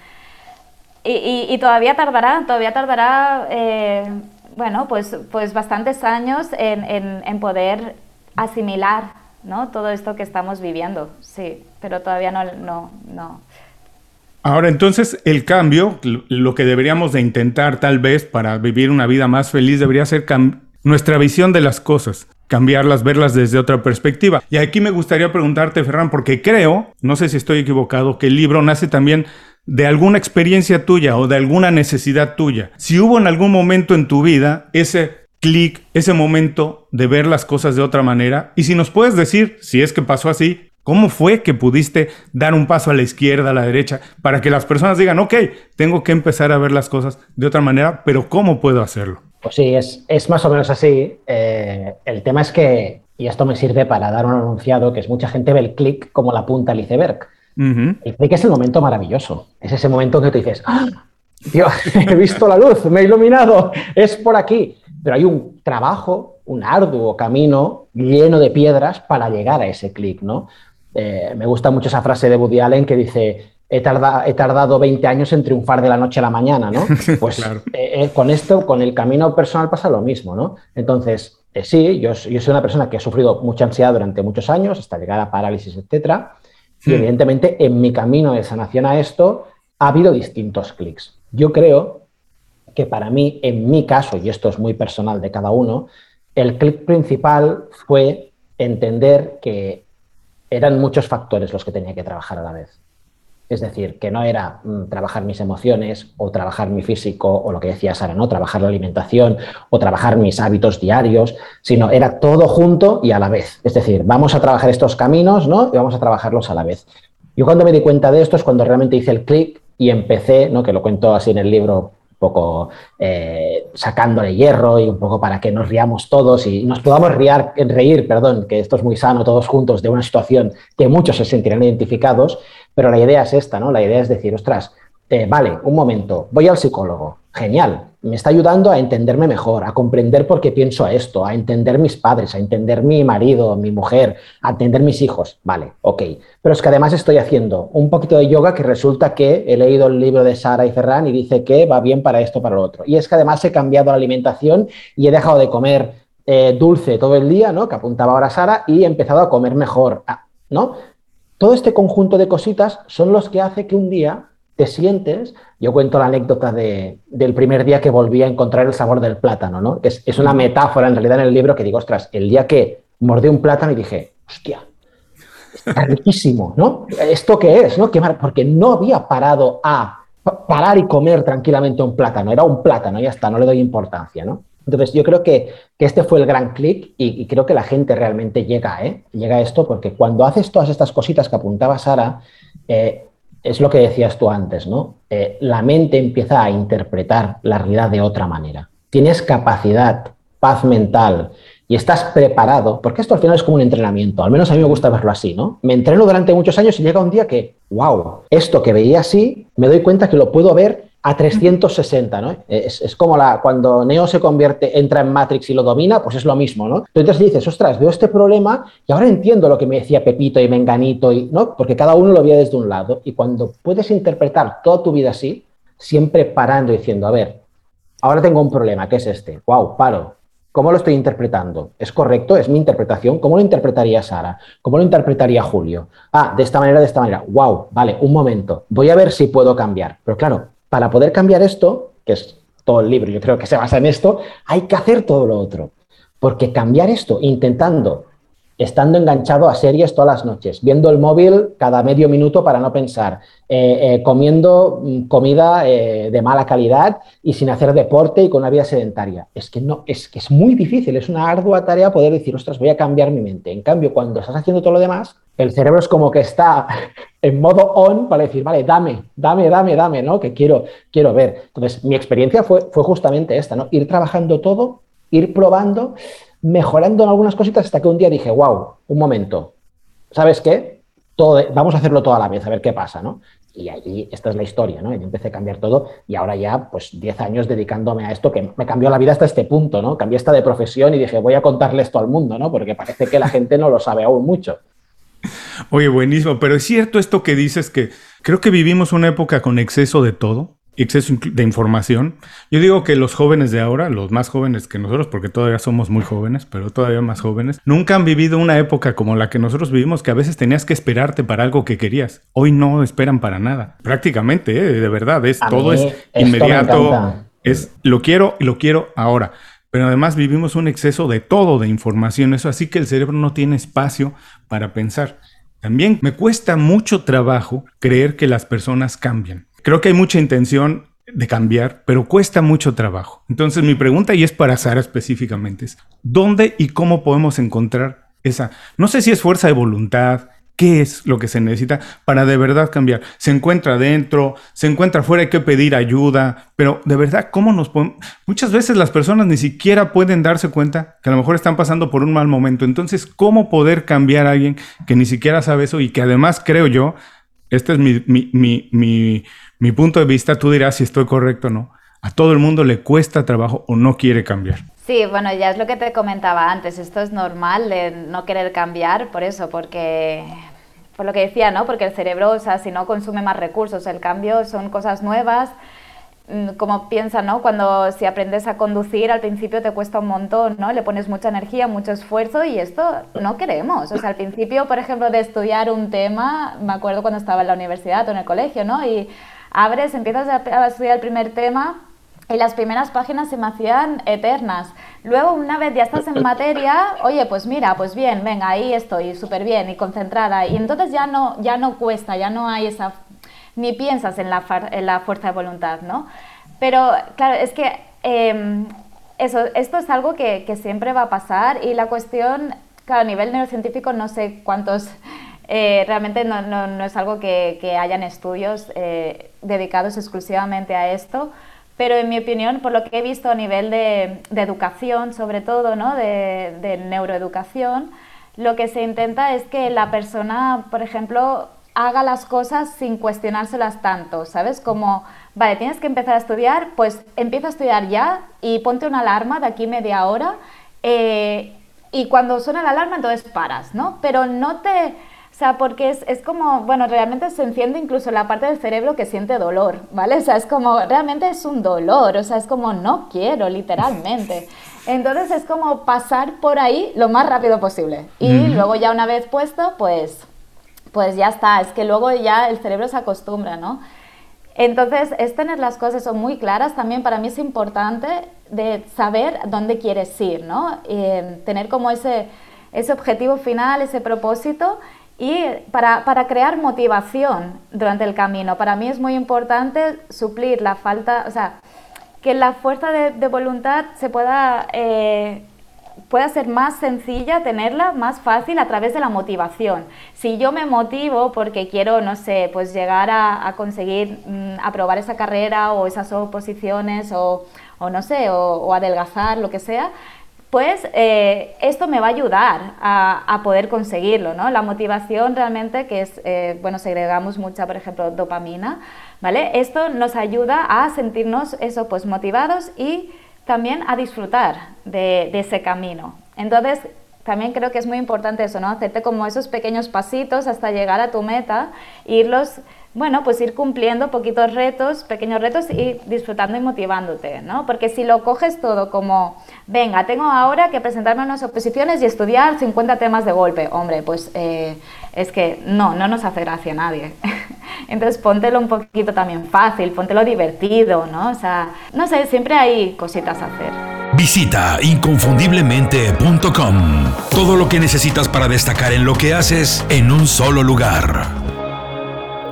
Y, todavía tardará, todavía tardará, eh, bueno, pues, pues bastantes años en, en, en poder asimilar, ¿no? Todo esto que estamos viviendo, sí, pero todavía no, no, no Ahora, entonces, el cambio, lo que deberíamos de intentar tal vez para vivir una vida más feliz, debería ser nuestra visión de las cosas, cambiarlas, verlas desde otra perspectiva. Y aquí me gustaría preguntarte, Ferran, porque creo, no sé si estoy equivocado, que el libro nace también de alguna experiencia tuya o de alguna necesidad tuya. Si hubo en algún momento en tu vida ese clic, ese momento de ver las cosas de otra manera, y si nos puedes decir, si es que pasó así, ¿Cómo fue que pudiste dar un paso a la izquierda, a la derecha, para que las personas digan, ok, tengo que empezar a ver las cosas de otra manera, pero ¿cómo puedo hacerlo? Pues sí, es, es más o menos así. Eh, el tema es que, y esto me sirve para dar un anunciado, que es mucha gente ve el clic como la punta del iceberg. El clic es el momento maravilloso. Es ese momento que te dices, ¡Ah! Dios, he visto la luz, me he iluminado, es por aquí. Pero hay un trabajo, un arduo camino lleno de piedras para llegar a ese clic, ¿no? Eh, me gusta mucho esa frase de Woody Allen que dice, he, he, tardado 20 años en triunfar de la noche a la mañana, ¿no? Pues eh, eh, con esto, con el camino personal pasa lo mismo, ¿no? Entonces, sí, yo, yo, soy una persona que ha sufrido mucha ansiedad durante muchos años, hasta llegar a parálisis, etcétera, y evidentemente en mi camino de sanación a esto ha habido distintos clics. Yo creo que para mí, en mi caso, y esto es muy personal de cada uno, el clic principal fue entender que eran muchos factores los que tenía que trabajar a la vez. Es decir, que no era mm, trabajar mis emociones o trabajar mi físico o lo que decía Sara, ¿no? Trabajar la alimentación o trabajar mis hábitos diarios, sino era todo junto y a la vez. Es decir, vamos a trabajar estos caminos, ¿no? Y vamos a trabajarlos a la vez. Yo cuando me di cuenta de esto es cuando realmente hice el clic y empecé, ¿no? Que lo cuento así en el libro poco eh, sacándole hierro y un poco para que nos riamos todos y nos podamos riar, reír, perdón, que esto es muy sano todos juntos de una situación que muchos se sentirán identificados, pero la idea es esta, ¿no? La idea es decir, ostras, eh, vale, un momento, voy al psicólogo, genial, me está ayudando a entenderme mejor, a comprender por qué pienso esto, a entender mis padres, a entender mi marido, mi mujer, a entender mis hijos. Vale, ok. Pero es que además estoy haciendo un poquito de yoga que resulta que he leído el libro de Sara y Ferran y dice que va bien para esto, para lo otro. Y es que además he cambiado la alimentación y he dejado de comer eh, dulce todo el día, ¿no? Que apuntaba ahora Sara, y he empezado a comer mejor, ah, ¿no? Todo este conjunto de cositas son los que hace que un día te sientes, yo cuento la anécdota de, del primer día que volví a encontrar el sabor del plátano, ¿no? Es, es una metáfora en realidad en el libro que digo, ostras, el día que mordí un plátano y dije, hostia, está riquísimo, ¿no? ¿Esto qué es? ¿no? Porque no había parado a parar y comer tranquilamente un plátano, era un plátano, ya está, no le doy importancia, ¿no? Entonces yo creo que, que este fue el gran clic y, creo que la gente realmente llega, ¿eh? llega a esto porque cuando haces todas estas cositas que apuntaba Sara, eh, es lo que decías tú antes, ¿no? Eh, la mente empieza a interpretar la realidad de otra manera. Tienes capacidad, paz mental y estás preparado, porque esto al final es como un entrenamiento, al menos a mí me gusta verlo así, ¿no? Me entreno durante muchos años y llega un día que, wow, esto que veía así, me doy cuenta que lo puedo ver a 360, ¿no? Es, como la, cuando Neo se convierte, entra en Matrix y lo domina, pues es lo mismo, ¿no? Entonces dices, ostras, veo este problema y ahora entiendo lo que me decía Pepito y Menganito, y, ¿no? Porque cada uno lo veía desde un lado. Y cuando puedes interpretar toda tu vida así, siempre parando y diciendo, a ver, ahora tengo un problema, ¿qué es este? Wow, paro. ¿Cómo lo estoy interpretando? ¿Es correcto? ¿Es mi interpretación? ¿Cómo lo interpretaría Sara? ¿Cómo lo interpretaría Julio? Ah, de esta manera, de esta manera. Wow, vale, un momento. Voy a ver si puedo cambiar. Pero claro, para poder cambiar esto, que es todo el libro, yo creo que se basa en esto, hay que hacer todo lo otro. Porque cambiar esto intentando, estando enganchado a series todas las noches, viendo el móvil cada medio minuto para no pensar, eh, eh, comiendo mm, comida eh, de mala calidad y sin hacer deporte y con una vida sedentaria. Es que no, es que es muy difícil, es una ardua tarea poder decir, ostras, voy a cambiar mi mente. En cambio, cuando estás haciendo todo lo demás, el cerebro es como que está en modo on para decir, vale, dame, dame, dame, dame, ¿no? Que quiero, quiero ver. Entonces, mi experiencia fue, fue justamente esta, ¿no? Ir trabajando todo, ir probando, mejorando en algunas cositas hasta que un día dije, wow, un momento, ¿sabes qué? Todo, vamos a hacerlo toda la vez, a ver qué pasa, ¿no? Y ahí, esta es la historia, ¿no? Y empecé a cambiar todo y ahora ya, pues, 10 años dedicándome a esto que me cambió la vida hasta este punto, ¿no? Cambié esta de profesión y dije, voy a contarle esto al mundo, ¿no? Porque parece que la gente no lo sabe aún mucho. Oye, buenísimo, pero es cierto esto que dices que creo que vivimos una época con exceso de todo, exceso de información. Yo digo que los jóvenes de ahora, los más jóvenes que nosotros, porque todavía somos muy jóvenes, pero todavía más jóvenes, nunca han vivido una época como la que nosotros vivimos, que a veces tenías que esperarte para algo que querías. Hoy no esperan para nada. Prácticamente, ¿eh? de verdad, es todo es inmediato. Es lo quiero y lo quiero ahora pero además vivimos un exceso de todo de información, eso así que el cerebro no tiene espacio para pensar. También me cuesta mucho trabajo creer que las personas cambian. creo que hay mucha intención de cambiar, pero cuesta mucho trabajo. Entonces mi pregunta, y es para Sara específicamente, es ¿dónde y cómo podemos encontrar esa, no sé si es fuerza de voluntad, qué es lo que se necesita para de verdad cambiar? Se encuentra dentro, se encuentra afuera, hay que pedir ayuda, pero de verdad, ¿cómo nos podemos? Muchas veces las personas ni siquiera pueden darse cuenta que a lo mejor están pasando por un mal momento. Entonces, ¿cómo poder cambiar a alguien que ni siquiera sabe eso y que además creo yo, este es mi, mi, mi mi punto de vista, tú dirás si estoy correcto o no, a todo el mundo le cuesta trabajo o no quiere cambiar. Sí, bueno, ya es lo que te comentaba antes, esto es normal de no querer cambiar por eso, porque por lo que decía, ¿no? Porque el cerebro, o sea, si no consume más recursos, el cambio son cosas nuevas, mm, como piensa, ¿no? Cuando si aprendes a conducir, al principio te cuesta un montón, ¿no? Le pones mucha energía, mucho esfuerzo y esto no queremos. O sea, al principio, por ejemplo, de estudiar un tema, me acuerdo cuando estaba en la universidad o en el colegio, ¿no? Y abres, empiezas a, estudiar el primer tema y las primeras páginas se me hacían eternas. Luego, una vez ya estás en materia, oye, pues mira, pues bien, venga, ahí estoy, súper bien y concentrada. Y entonces ya no, ya no cuesta, ya no hay esa... ni piensas en la, en la fuerza de voluntad, ¿no? Pero, claro, es que em, eso, esto es algo que, que, siempre va a pasar y la cuestión, claro, a nivel neurocientífico no sé cuántos eh, realmente no, no, es algo que, que hayan estudios eh, dedicados exclusivamente a esto, pero en mi opinión, por lo que he visto a nivel de, de educación, sobre todo, ¿no? de, neuroeducación, lo que se intenta es que la persona, por ejemplo, haga las cosas sin cuestionárselas tanto, ¿sabes? Como, vale, tienes que empezar a estudiar, pues empieza a estudiar ya y ponte una alarma de aquí media hora. Eh, y cuando suena la alarma, entonces paras, ¿no? Pero no te o sea, porque es, es, como, bueno, realmente se enciende incluso la parte del cerebro que siente dolor, ¿vale? O sea, es como, realmente es un dolor, o sea, es como, no quiero, literalmente. Entonces es como pasar por ahí lo más rápido posible. Y luego ya una vez puesto, pues, pues ya está, es que luego ya el cerebro se acostumbra, ¿no? Entonces, es tener las cosas son muy claras. También para mí es importante de saber dónde quieres ir, ¿no? Eh, tener como ese, ese objetivo final, ese propósito y para, para, crear motivación durante el camino. Para mí es muy importante suplir la falta, o sea, que la fuerza de, de voluntad se pueda, eh, pueda ser más sencilla, tenerla más fácil a través de la motivación. Si yo me motivo porque quiero, no sé, pues llegar a, a conseguir mm, aprobar esa carrera o esas oposiciones o, o no sé, o, o adelgazar, lo que sea, pues eh, esto me va a ayudar a, poder conseguirlo, ¿no? La motivación realmente, que es, eh, bueno, segregamos mucha, por ejemplo, dopamina, ¿vale? Esto nos ayuda a sentirnos eso, pues motivados y también a disfrutar de, de ese camino. Entonces, también creo que es muy importante eso, ¿no? Hacerte como esos pequeños pasitos hasta llegar a tu meta, irlos bueno, pues ir cumpliendo poquitos retos, pequeños retos y disfrutando y motivándote, ¿no? Porque si lo coges todo como, venga, tengo ahora que presentarme unas oposiciones y estudiar 50 temas de golpe, hombre, pues eh, es que no, no nos hace gracia a nadie. Entonces póntelo un poquito también fácil, póntelo divertido, ¿no? O sea, no sé, siempre hay cositas a hacer. Visita inconfundiblemente.com. Todo lo que necesitas para destacar en lo que haces en un solo lugar.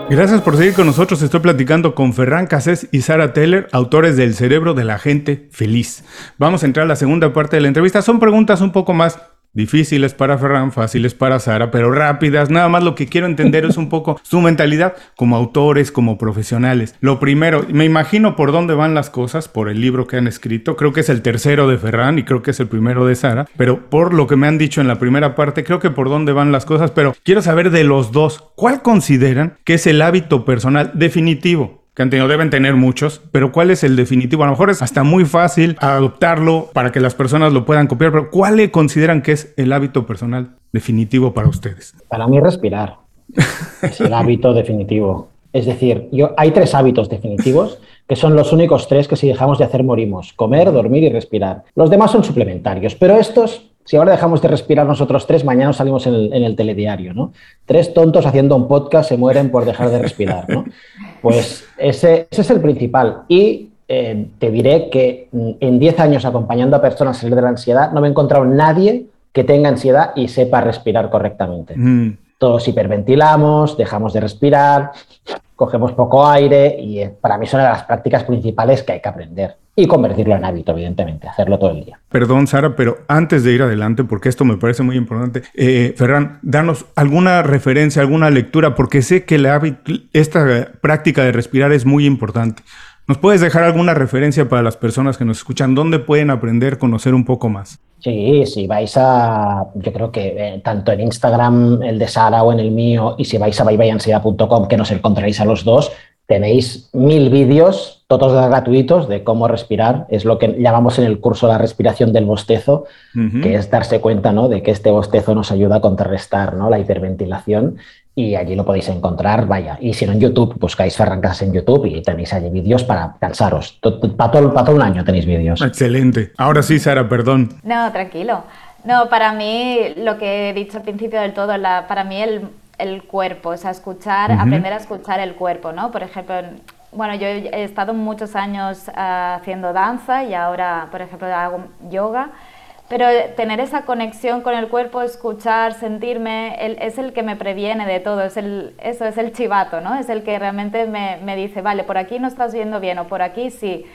Gracias por seguir con nosotros. Estoy platicando con Ferran Casés y Sara Teller, autores del Cerebro de la Gente Feliz. Vamos a entrar a la segunda parte de la entrevista. Son preguntas un poco más Difíciles para Ferran, fáciles para Sara, pero rápidas. Nada más lo que quiero entender es un poco su mentalidad como autores, como profesionales. Lo primero, me imagino por dónde van las cosas, por el libro que han escrito. Creo que es el tercero de Ferran y creo que es el primero de Sara. Pero por lo que me han dicho en la primera parte, creo que por dónde van las cosas. Pero quiero saber de los dos, ¿cuál consideran que es el hábito personal definitivo? Que han tenido, deben tener muchos, pero ¿cuál es el definitivo? A lo mejor es hasta muy fácil adoptarlo para que las personas lo puedan copiar, pero ¿cuál le consideran que es el hábito personal definitivo para ustedes? Para mí respirar es el hábito definitivo. Es decir, yo, hay tres hábitos definitivos que son los únicos tres que si dejamos de hacer morimos. Comer, dormir y respirar. Los demás son suplementarios, pero estos si ahora dejamos de respirar nosotros tres, mañana salimos en el, telediario, ¿no? Tres tontos haciendo un podcast se mueren por dejar de respirar, ¿no? Pues ese, es el principal. Y eh, te diré que mm, en 10 años acompañando a personas a salir de la ansiedad, no me he encontrado nadie que tenga ansiedad y sepa respirar correctamente. Mm. Todos hiperventilamos, dejamos de respirar. cogemos poco aire y eh, para mí son las prácticas principales que hay que aprender y convertirlo en hábito, evidentemente, hacerlo todo el día. Perdón, Sara, pero antes de ir adelante, porque esto me parece muy importante, eh, Ferran, danos alguna referencia, alguna lectura, porque sé que la, esta práctica de respirar es muy importante. ¿Nos puedes dejar alguna referencia para las personas que nos escuchan? ¿Dónde pueden aprender, conocer un poco más? Sí, si vais a, yo creo que eh, tanto en Instagram, el de Sara o en el mío, y si vais a byebayansiedad.com, que nos encontraréis a los dos, tenéis mil vídeos, todos gratuitos, de cómo respirar. Es lo que llamamos en el curso la respiración del bostezo, que es darse cuenta ¿no? de que este bostezo nos ayuda a contrarrestar ¿no? la hiperventilación y allí lo podéis encontrar, vaya. Y si no en YouTube, buscáis Ferran en YouTube y tenéis allí vídeos para cansaros. Para todo, para todo un año tenéis vídeos. Excelente. Ahora sí, Sara, perdón. No, tranquilo. No, para mí, lo que he dicho al principio del todo, la, para mí el, el cuerpo, o sea, escuchar, aprender a escuchar el cuerpo, ¿no? Por ejemplo, bueno, yo he estado muchos años ah, haciendo danza y ahora, por ejemplo, hago yoga. Pero tener esa conexión con el cuerpo, escuchar, sentirme, es el que me previene de todo, es el, eso es el chivato, ¿no? Es el que realmente me, me dice, vale, por aquí no estás viendo bien o por aquí sí.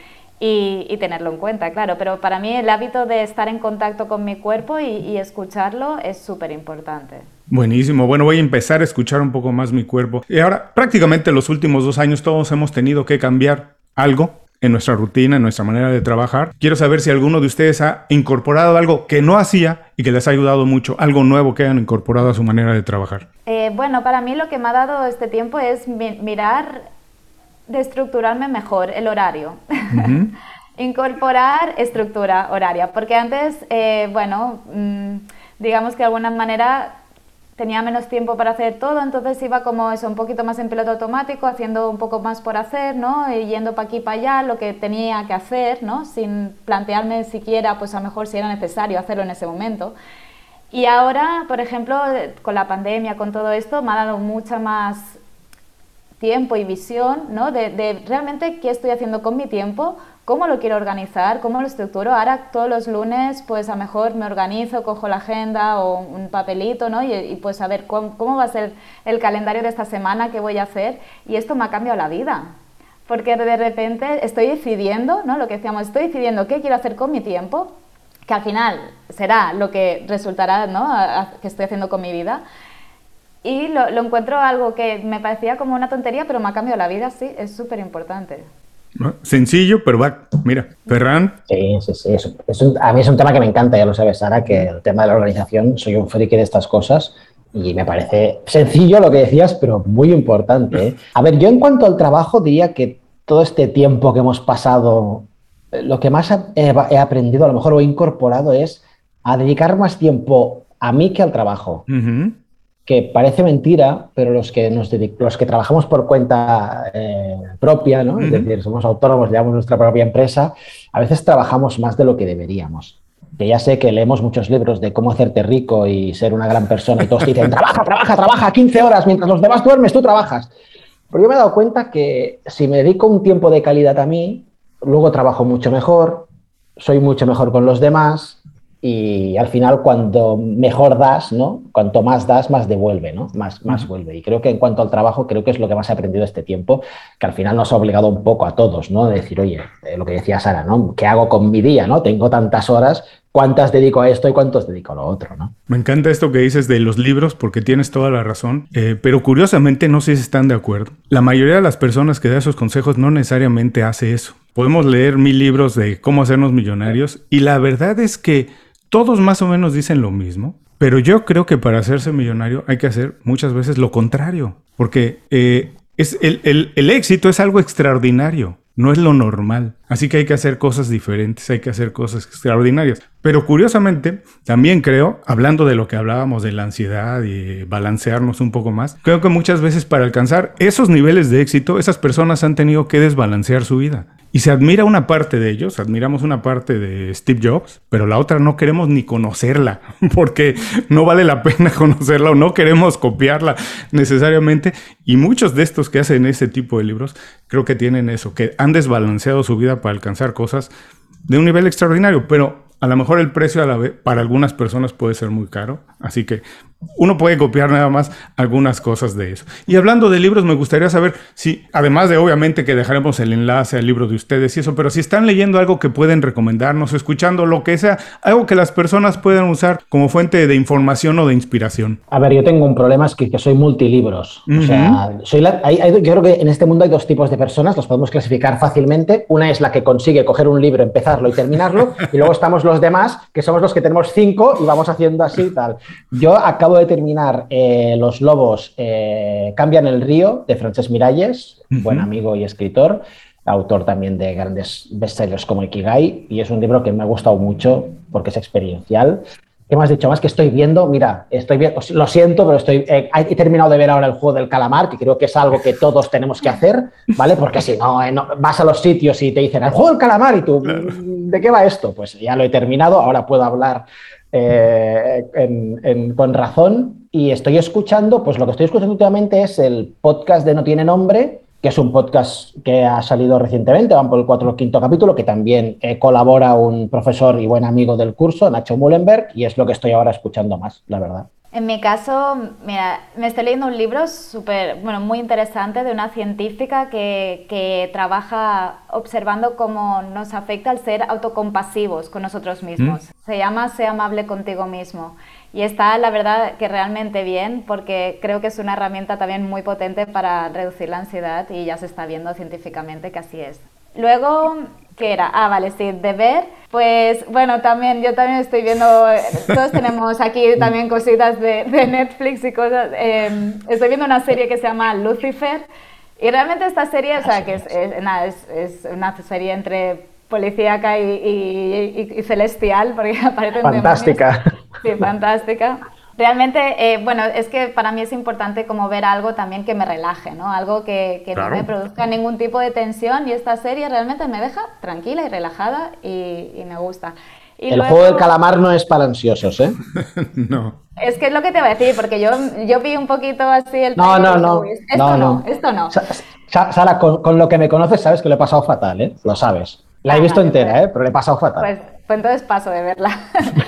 Y, y, tenerlo en cuenta, claro. Pero para mí el hábito de estar en contacto con mi cuerpo y, y escucharlo es súper importante. Buenísimo. Bueno, voy a empezar a escuchar un poco más mi cuerpo. Y ahora, prácticamente los últimos dos años todos hemos tenido que cambiar algo en nuestra rutina, en nuestra manera de trabajar. Quiero saber si alguno de ustedes ha incorporado algo que no hacía y que les ha ayudado mucho, algo nuevo que hayan incorporado a su manera de trabajar. Eh, bueno, para mí lo que me ha dado este tiempo es mirar de estructurarme mejor el horario. Incorporar estructura horaria, porque antes, eh, bueno, mm, digamos que de alguna manera tenía menos tiempo para hacer todo, entonces iba como eso, un poquito más en piloto automático, haciendo un poco más por hacer, ¿no? Y yendo para aquí, para allá, lo que tenía que hacer, ¿no? Sin plantearme siquiera, pues a lo mejor si era necesario hacerlo en ese momento. Y ahora, por ejemplo, con la pandemia, con todo esto, me ha dado mucha más tiempo y visión, ¿no? De, de realmente qué estoy haciendo con mi tiempo, cómo lo quiero organizar, cómo lo estructuro. Ahora todos los lunes pues a lo mejor me organizo, cojo la agenda o un papelito ¿no? y, pues a ver cómo, cómo, va a ser el calendario de esta semana, qué voy a hacer y esto me ha cambiado la vida. Porque de repente estoy decidiendo, ¿no? lo que decíamos, estoy decidiendo qué quiero hacer con mi tiempo, que al final será lo que resultará ¿no? que estoy haciendo con mi vida. Y lo, lo encuentro algo que me parecía como una tontería, pero me ha cambiado la vida, sí, es súper importante. Sencillo, pero va, mira, Ferran. Sí, sí, sí. Es, a mí es un tema que me encanta, ya lo sabes, Sara, que el tema de la organización, soy un friki de estas cosas y me parece sencillo lo que decías, pero muy importante. ¿eh? A ver, yo en cuanto al trabajo diría que todo este tiempo que hemos pasado, eh, lo que más he, aprendido, a lo mejor lo he incorporado, es a dedicar más tiempo a mí que al trabajo que parece mentira, pero los que, nos los que trabajamos por cuenta eh, propia, ¿no? es decir, somos autónomos, llevamos nuestra propia empresa, a veces trabajamos más de lo que deberíamos. Que ya sé que leemos muchos libros de cómo hacerte rico y ser una gran persona y todos dicen, trabaja, trabaja, trabaja 15 horas, mientras los demás duermes, tú trabajas. Pero yo me he dado cuenta que si me dedico un tiempo de calidad a mí, luego trabajo mucho mejor, soy mucho mejor con los demás y al final cuando mejor das, ¿no? Cuanto más das, más devuelve, ¿no? Más, más vuelve. Y creo que en cuanto al trabajo, creo que es lo que más he aprendido este tiempo, que al final nos ha obligado un poco a todos, ¿no? De decir, oye, eh, lo que decía Sara, ¿no? ¿Qué hago con mi día, ¿no? Tengo tantas horas, ¿cuántas dedico a esto y cuántos dedico a lo otro, ¿no? Me encanta esto que dices de los libros, porque tienes toda la razón, eh, pero curiosamente no sé si están de acuerdo. La mayoría de las personas que da esos consejos no necesariamente hace eso. Podemos leer mil libros de cómo hacernos millonarios y la verdad es que todos más o menos dicen lo mismo, pero yo creo que para hacerse millonario hay que hacer muchas veces lo contrario, porque eh, el éxito es algo extraordinario. No es lo normal. Así que hay que hacer cosas diferentes, hay que hacer cosas extraordinarias. Pero curiosamente, también creo, hablando de lo que hablábamos de la ansiedad y balancearnos un poco más, creo que muchas veces para alcanzar esos niveles de éxito, esas personas han tenido que desbalancear su vida. Y se admira una parte de ellos, admiramos una parte de Steve Jobs, pero la otra no queremos ni conocerla, porque no vale la pena conocerla o no queremos copiarla necesariamente. Y muchos de estos que hacen ese tipo de libros, creo que tienen eso, que han desbalanceado su vida para alcanzar cosas de un nivel extraordinario, pero a lo mejor el precio para algunas personas puede ser muy caro. Así que uno puede copiar nada más algunas cosas de eso. Y hablando de libros, me gustaría saber si, además de obviamente que dejaremos el enlace al libro de ustedes y eso, pero si están leyendo algo que pueden recomendarnos, escuchando lo que sea, algo que las personas puedan usar como fuente de información o de inspiración. A ver, yo tengo un problema, es que, soy multilibros. O sea, soy yo creo que en este mundo hay dos tipos de personas, los podemos clasificar fácilmente. Una es la que consigue coger un libro, empezarlo y terminarlo, y luego estamos los demás, que somos los que tenemos cinco y vamos haciendo así y tal. Yo acabo de terminar eh, Los Lobos eh, Cambian el Río de Francesc Miralles, buen amigo y escritor, autor también de grandes bestsellers como Ikigai, y es un libro que me ha gustado mucho porque es experiencial. ¿Qué me has dicho? Más que estoy viendo, mira, estoy bien, lo siento, pero estoy, eh, he terminado de ver ahora el juego del calamar, que creo que es algo que todos tenemos que hacer, ¿vale? Porque si no, vas a los sitios y te dicen, el juego del calamar, y tú, ¿de qué va esto? Pues ya lo he terminado, ahora puedo hablar eh, con razón y estoy escuchando, pues lo que estoy escuchando últimamente es el podcast de No Tiene Nombre, que es un podcast que ha salido recientemente, van por el cuatro o quinto capítulo, que también eh, colabora un profesor y buen amigo del curso, Nacho Mullenberg, y es lo que estoy ahora escuchando más, la verdad. En mi caso, mira, me estoy leyendo un libro súper, bueno, muy interesante de una científica que, que, trabaja observando cómo nos afecta el ser autocompasivos con nosotros mismos. Mm. Se llama Sé amable contigo mismo. Y está, la verdad, que realmente bien, porque creo que es una herramienta también muy potente para reducir la ansiedad y ya se está viendo científicamente que así es. Luego, ¿qué era? Ah, vale, sí, de ver. Pues bueno, también yo también estoy viendo, todos tenemos aquí también cositas de, Netflix y cosas. Em, estoy viendo una serie que se llama Lucifer y realmente esta serie, o sea, que es, es, una serie entre policíaca y, celestial, porque aparecen Fantástica. Sí, fantástica. Realmente, eh, bueno, es que para mí es importante como ver algo también que me relaje, ¿no? Algo que, no me produzca ningún tipo de tensión y esta serie realmente me deja tranquila y relajada y, me gusta. el juego del calamar no es para ansiosos, ¿eh? no. Es que es lo que te voy a decir, porque yo, yo vi un poquito así el... No, no, no. Esto no, esto no. Sara, con, lo que me conoces sabes que lo he pasado fatal, ¿eh? Lo sabes. La he ah, visto entera, ¿eh? Pero le he pasado fatal. Pues pues entonces paso de verla.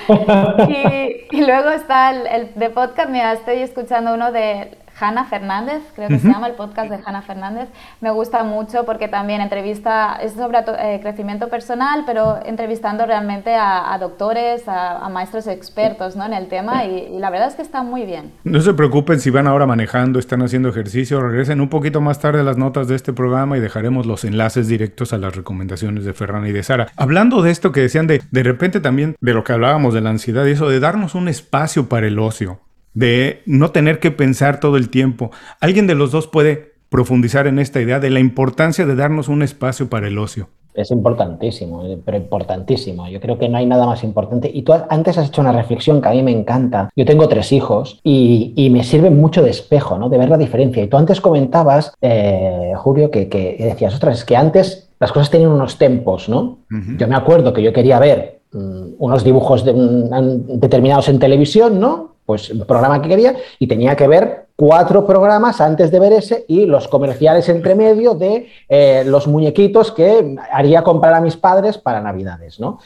y, luego está el, el, de podcast, mira, estoy escuchando uno de Hanna Fernández, creo que se llama el podcast de Hanna Fernández. Me gusta mucho porque también entrevista, es sobre eh, crecimiento personal, pero entrevistando realmente a, doctores, a, maestros expertos ¿no? en el tema y, la verdad es que está muy bien. No se preocupen si van ahora manejando, están haciendo ejercicio, regresen un poquito más tarde a las notas de este programa y dejaremos los enlaces directos a las recomendaciones de Ferran y de Sara. Hablando de esto que decían de, de repente también de lo que hablábamos de la ansiedad y eso, de darnos un espacio para el ocio de no tener que pensar todo el tiempo. ¿Alguien de los dos puede profundizar en esta idea de la importancia de darnos un espacio para el ocio? Es importantísimo, eh, pero importantísimo. Yo creo que no hay nada más importante. Y tú antes has hecho una reflexión que a mí me encanta. Yo tengo tres hijos y, me sirve mucho de espejo, ¿no? De ver la diferencia. Y tú antes comentabas, eh, Julio, que, decías, otras, es que antes las cosas tenían unos tempos, ¿no? Yo me acuerdo que yo quería ver mm, unos dibujos determinados en televisión, ¿no? Pues el programa que quería y tenía que ver cuatro programas antes de ver ese y los comerciales entre medio de eh, los muñequitos que haría comprar a mis padres para Navidades, ¿no?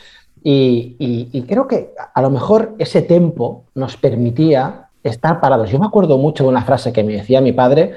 Y, creo que a lo mejor ese tiempo nos permitía estar parados. Yo me acuerdo mucho de una frase que me decía mi padre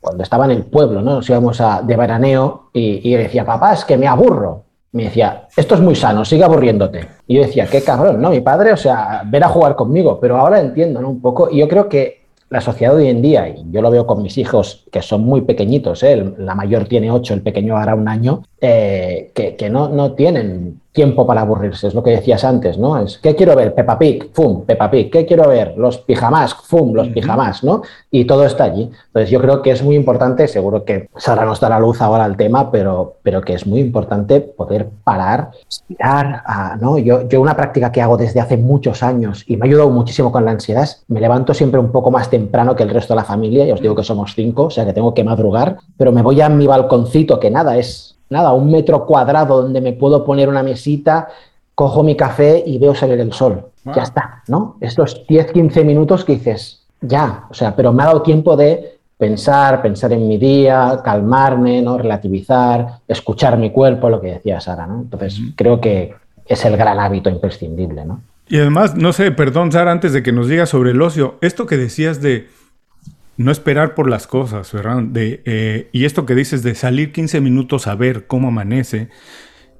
cuando estaba en el pueblo, ¿no? Nos íbamos a, de veraneo y, y decía, papá, es que me aburro me decía, esto es muy sano, sigue aburriéndote. Y yo decía, qué cabrón, ¿no? Mi padre, o sea, ver a jugar conmigo, pero ahora entiendo, ¿no? Un poco, y yo creo que la sociedad hoy en día, y yo lo veo con mis hijos que son muy pequeñitos, ¿eh? la mayor tiene ocho, el pequeño hará un año, eh, que, que no, no tienen tiempo para aburrirse, es lo que decías antes, ¿no? Es, ¿qué quiero ver? Peppa Pig, ¡fum! Peppa Pig, ¿qué quiero ver? Los pijamas, ¡fum! Los pijamas, ¿no? Y todo está allí. Entonces yo creo que es muy importante, seguro que Sara nos dará luz ahora al tema, pero, pero que es muy importante poder parar, mirar, ¿no? Yo, yo una práctica que hago desde hace muchos años y me ha ayudado muchísimo con la ansiedad, me levanto siempre un poco más temprano que el resto de la familia, y os digo que somos cinco, o sea que tengo que madrugar, pero me voy a mi balconcito, que nada, es nada, un metro cuadrado donde me puedo poner una mesita, cojo mi café y veo salir el sol. Ya está, ¿no? Estos 10, 15 minutos que dices, ya, o sea, pero me ha dado tiempo de pensar, pensar en mi día, calmarme, ¿no? Relativizar, escuchar mi cuerpo, lo que decía Sara, ¿no? Entonces, creo que es el gran hábito imprescindible, ¿no? Y además, no sé, perdón, Sara, antes de que nos digas sobre el ocio, esto que decías de no esperar por las cosas, Ferran, de, eh, y esto que dices de salir 15 minutos a ver cómo amanece,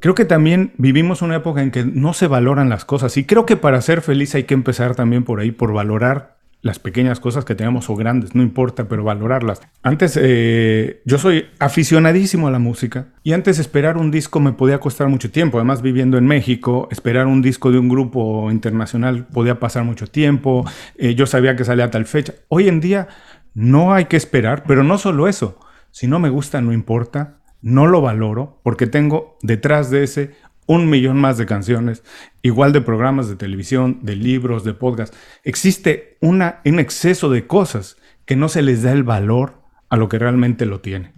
creo que también vivimos una época en que no se valoran las cosas y creo que para ser feliz hay que empezar también por ahí, por valorar las pequeñas cosas que tenemos o grandes, no importa, pero valorarlas. Antes eh, yo soy aficionadísimo a la música y antes esperar un disco me podía costar mucho tiempo. Además viviendo en México, esperar un disco de un grupo internacional podía pasar mucho tiempo. Eh, yo sabía que salía a tal fecha. Hoy en día no hay que esperar, pero no solo eso. Si no me gusta, no importa. No lo valoro porque tengo detrás de ese un millón más de canciones, igual de programas de televisión, de libros, de podcast. Existe una, un exceso de cosas que no se les da el valor a lo que realmente lo tiene.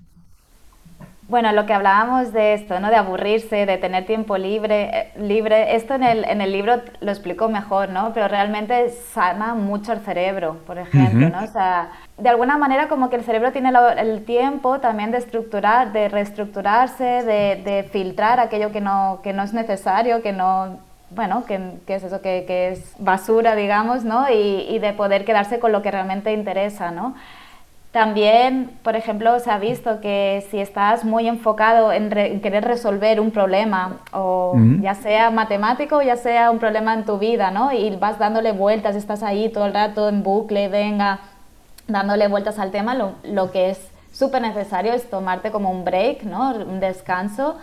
Bueno, lo que hablábamos de esto, ¿no? De aburrirse, de tener tiempo libre, eh, libre. Esto en el, en el libro lo explico mejor, ¿no? Pero realmente sana mucho el cerebro, por ejemplo, ¿no? O sea, de alguna manera como que el cerebro tiene el tiempo también de estructurar, de reestructurarse, de, de, filtrar aquello que no, que no es necesario, que no, bueno, que, que es eso, que, que, es basura, digamos, ¿no? Y, y de poder quedarse con lo que realmente interesa, ¿no? También, por ejemplo, se ha visto que si estás muy enfocado en, querer resolver un problema, o ya sea matemático ya sea un problema en tu vida, ¿no? Y vas dándole vueltas, estás ahí todo el rato en bucle, venga, dándole vueltas al tema, lo, lo que es súper necesario es tomarte como un break, ¿no? Un descanso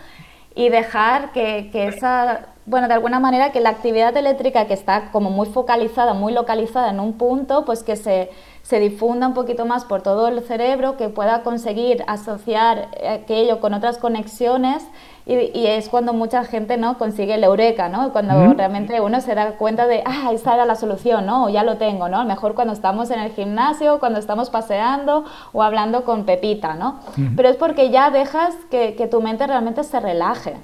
y dejar que, que esa bueno, de alguna manera que la actividad eléctrica que está como muy focalizada, muy localizada en un punto, pues que se, se difunda un poquito más por todo el cerebro, que pueda conseguir asociar aquello con otras conexiones y, es cuando mucha gente no consigue el eureka, ¿no? Cuando realmente uno se da cuenta de, ah, esta era la solución, ¿no? O ya lo tengo, ¿no? A lo mejor cuando estamos en el gimnasio, cuando estamos paseando o hablando con Pepita, ¿no? Pero es porque ya dejas que, que tu mente realmente se relaje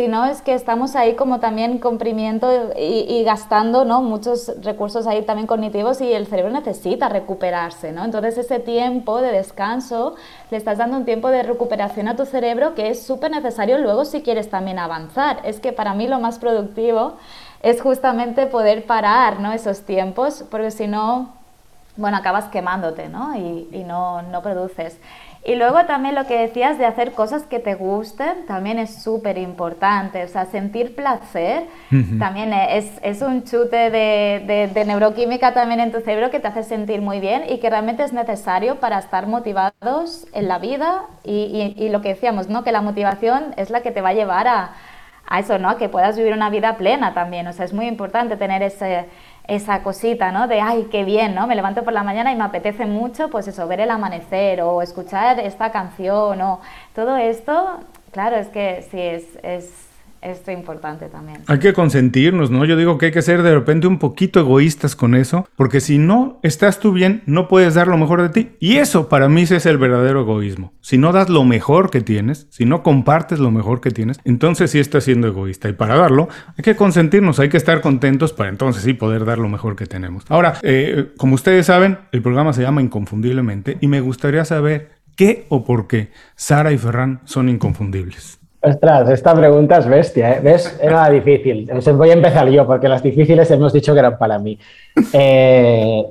sino es que estamos ahí como también comprimiendo y, gastando ¿no? muchos recursos ahí también cognitivos y el cerebro necesita recuperarse, ¿no? Entonces ese tiempo de descanso le estás dando un tiempo de recuperación a tu cerebro que es súper necesario luego si quieres también avanzar. Es que para mí lo más productivo es justamente poder parar ¿no? esos tiempos, porque si no, bueno, acabas quemándote ¿no? y, y no, no produces. Y luego también lo que decías de hacer cosas que te gusten también es súper importante. O sea, sentir placer también es, es, un chute de, de, neuroquímica también en tu cerebro que te hace sentir muy bien y que realmente es necesario para estar motivados en la vida. Y, y, y lo que decíamos, ¿no? Que la motivación es la que te va a llevar a, a eso, ¿no? A que puedas vivir una vida plena también. O sea, es muy importante tener ese esa cosita, ¿no? De, ay, qué bien, ¿no? Me levanto por la mañana y me apetece mucho, pues eso, ver el amanecer o escuchar esta canción o todo esto, claro, es que sí, es, es es importante también. Hay que consentirnos, ¿no? Yo digo que hay que ser de repente un poquito egoístas con eso, porque si no estás tú bien, no puedes dar lo mejor de ti. Y eso para mí es el verdadero egoísmo. Si no das lo mejor que tienes, si no compartes lo mejor que tienes, entonces sí estás siendo egoísta. Y para darlo, hay que consentirnos, hay que estar contentos para entonces sí poder dar lo mejor que tenemos. Ahora, eh, como ustedes saben, el programa se llama Inconfundiblemente y me gustaría saber qué o por qué Sara y Ferran son inconfundibles. Ostras, esta pregunta es bestia, ¿eh? ¿Ves? Era difícil. Voy a empezar yo, porque las difíciles hemos dicho que eran para mí. Eh,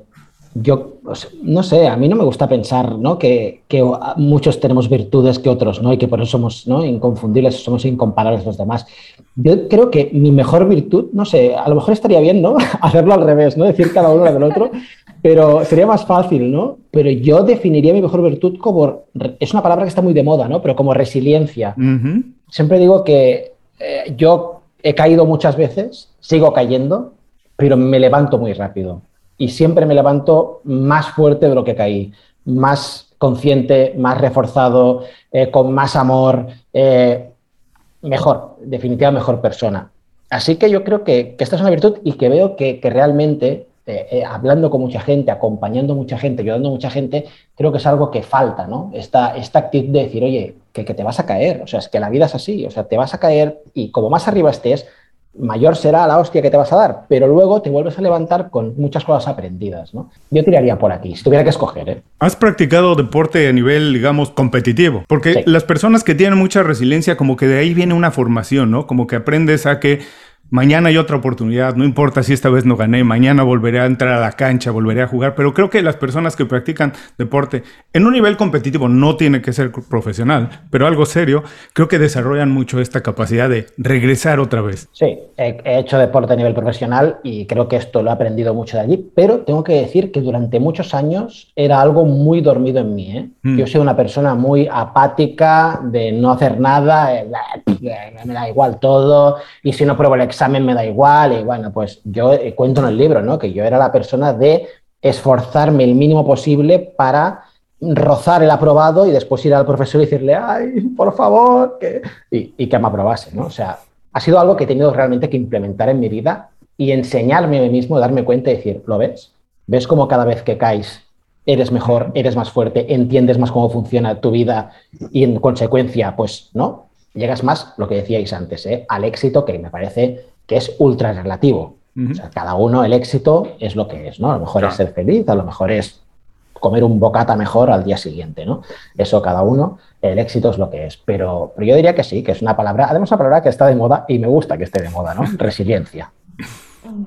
yo, no sé, a mí no me gusta pensar ¿no? que, que, muchos tenemos virtudes que otros, ¿no? Y que por eso somos ¿no? inconfundibles, somos incomparables los demás. Yo creo que mi mejor virtud, no sé, a lo mejor estaría bien, ¿no? Hacerlo al revés, ¿no? Decir cada uno del otro, pero sería más fácil, ¿no? Pero yo definiría mi mejor virtud como, es una palabra que está muy de moda, ¿no? Pero como resiliencia. Siempre digo que eh, yo he caído muchas veces, sigo cayendo, pero me levanto muy rápido. Y siempre me levanto más fuerte de lo que caí, más consciente, más reforzado, eh, con más amor, eh, mejor, definitivamente mejor persona. Así que yo creo que, esta es una virtud y que veo que, que realmente eh, hablando con mucha gente, acompañando mucha gente, ayudando a mucha gente, creo que es algo que falta, ¿no? Esta, esta actitud de decir, oye, que, que, te vas a caer, o sea, es que la vida es así, o sea, te vas a caer y como más arriba estés, mayor será la hostia que te vas a dar, pero luego te vuelves a levantar con muchas cosas aprendidas, ¿no? Yo tiraría por aquí, si tuviera que escoger, ¿eh? Has practicado deporte a nivel, digamos, competitivo, porque las personas que tienen mucha resiliencia, como que de ahí viene una formación, ¿no? Como que aprendes a que mañana hay otra oportunidad, no importa si esta vez no gané, mañana volveré a entrar a la cancha, volveré a jugar, pero creo que las personas que practican deporte en un nivel competitivo no tiene que ser profesional, pero algo serio, creo que desarrollan mucho esta capacidad de regresar otra vez. Sí, he, hecho deporte a nivel profesional y creo que esto lo he aprendido mucho de allí, pero tengo que decir que durante muchos años era algo muy dormido en mí. ¿eh? Mm. Yo soy una persona muy apática, de no hacer nada, eh, me da igual todo, y si no pruebo el examen me da igual, y bueno, pues yo eh, cuento en el libro, ¿no? Que yo era la persona de esforzarme el mínimo posible para rozar el aprobado y después ir al profesor y decirle, ay, por favor, que... Y, que me aprobase, ¿no? O sea, ha sido algo que he tenido realmente que implementar en mi vida y enseñarme a mí mismo, darme cuenta y decir, ¿lo ves? ¿Ves cómo cada vez que caes eres mejor, eres más fuerte, entiendes más cómo funciona tu vida y en consecuencia, pues, ¿no? Llegas más, lo que decíais antes, ¿eh? al éxito, que me parece que es ultra relativo. o sea, cada uno, el éxito es lo que es, ¿no? A lo mejor es ser feliz, a lo mejor es comer un bocata mejor al día siguiente, ¿no? Eso cada uno, el éxito es lo que es. Pero, pero yo diría que sí, que es una palabra, además una palabra que está de moda y me gusta que esté de moda, ¿no? Resiliencia.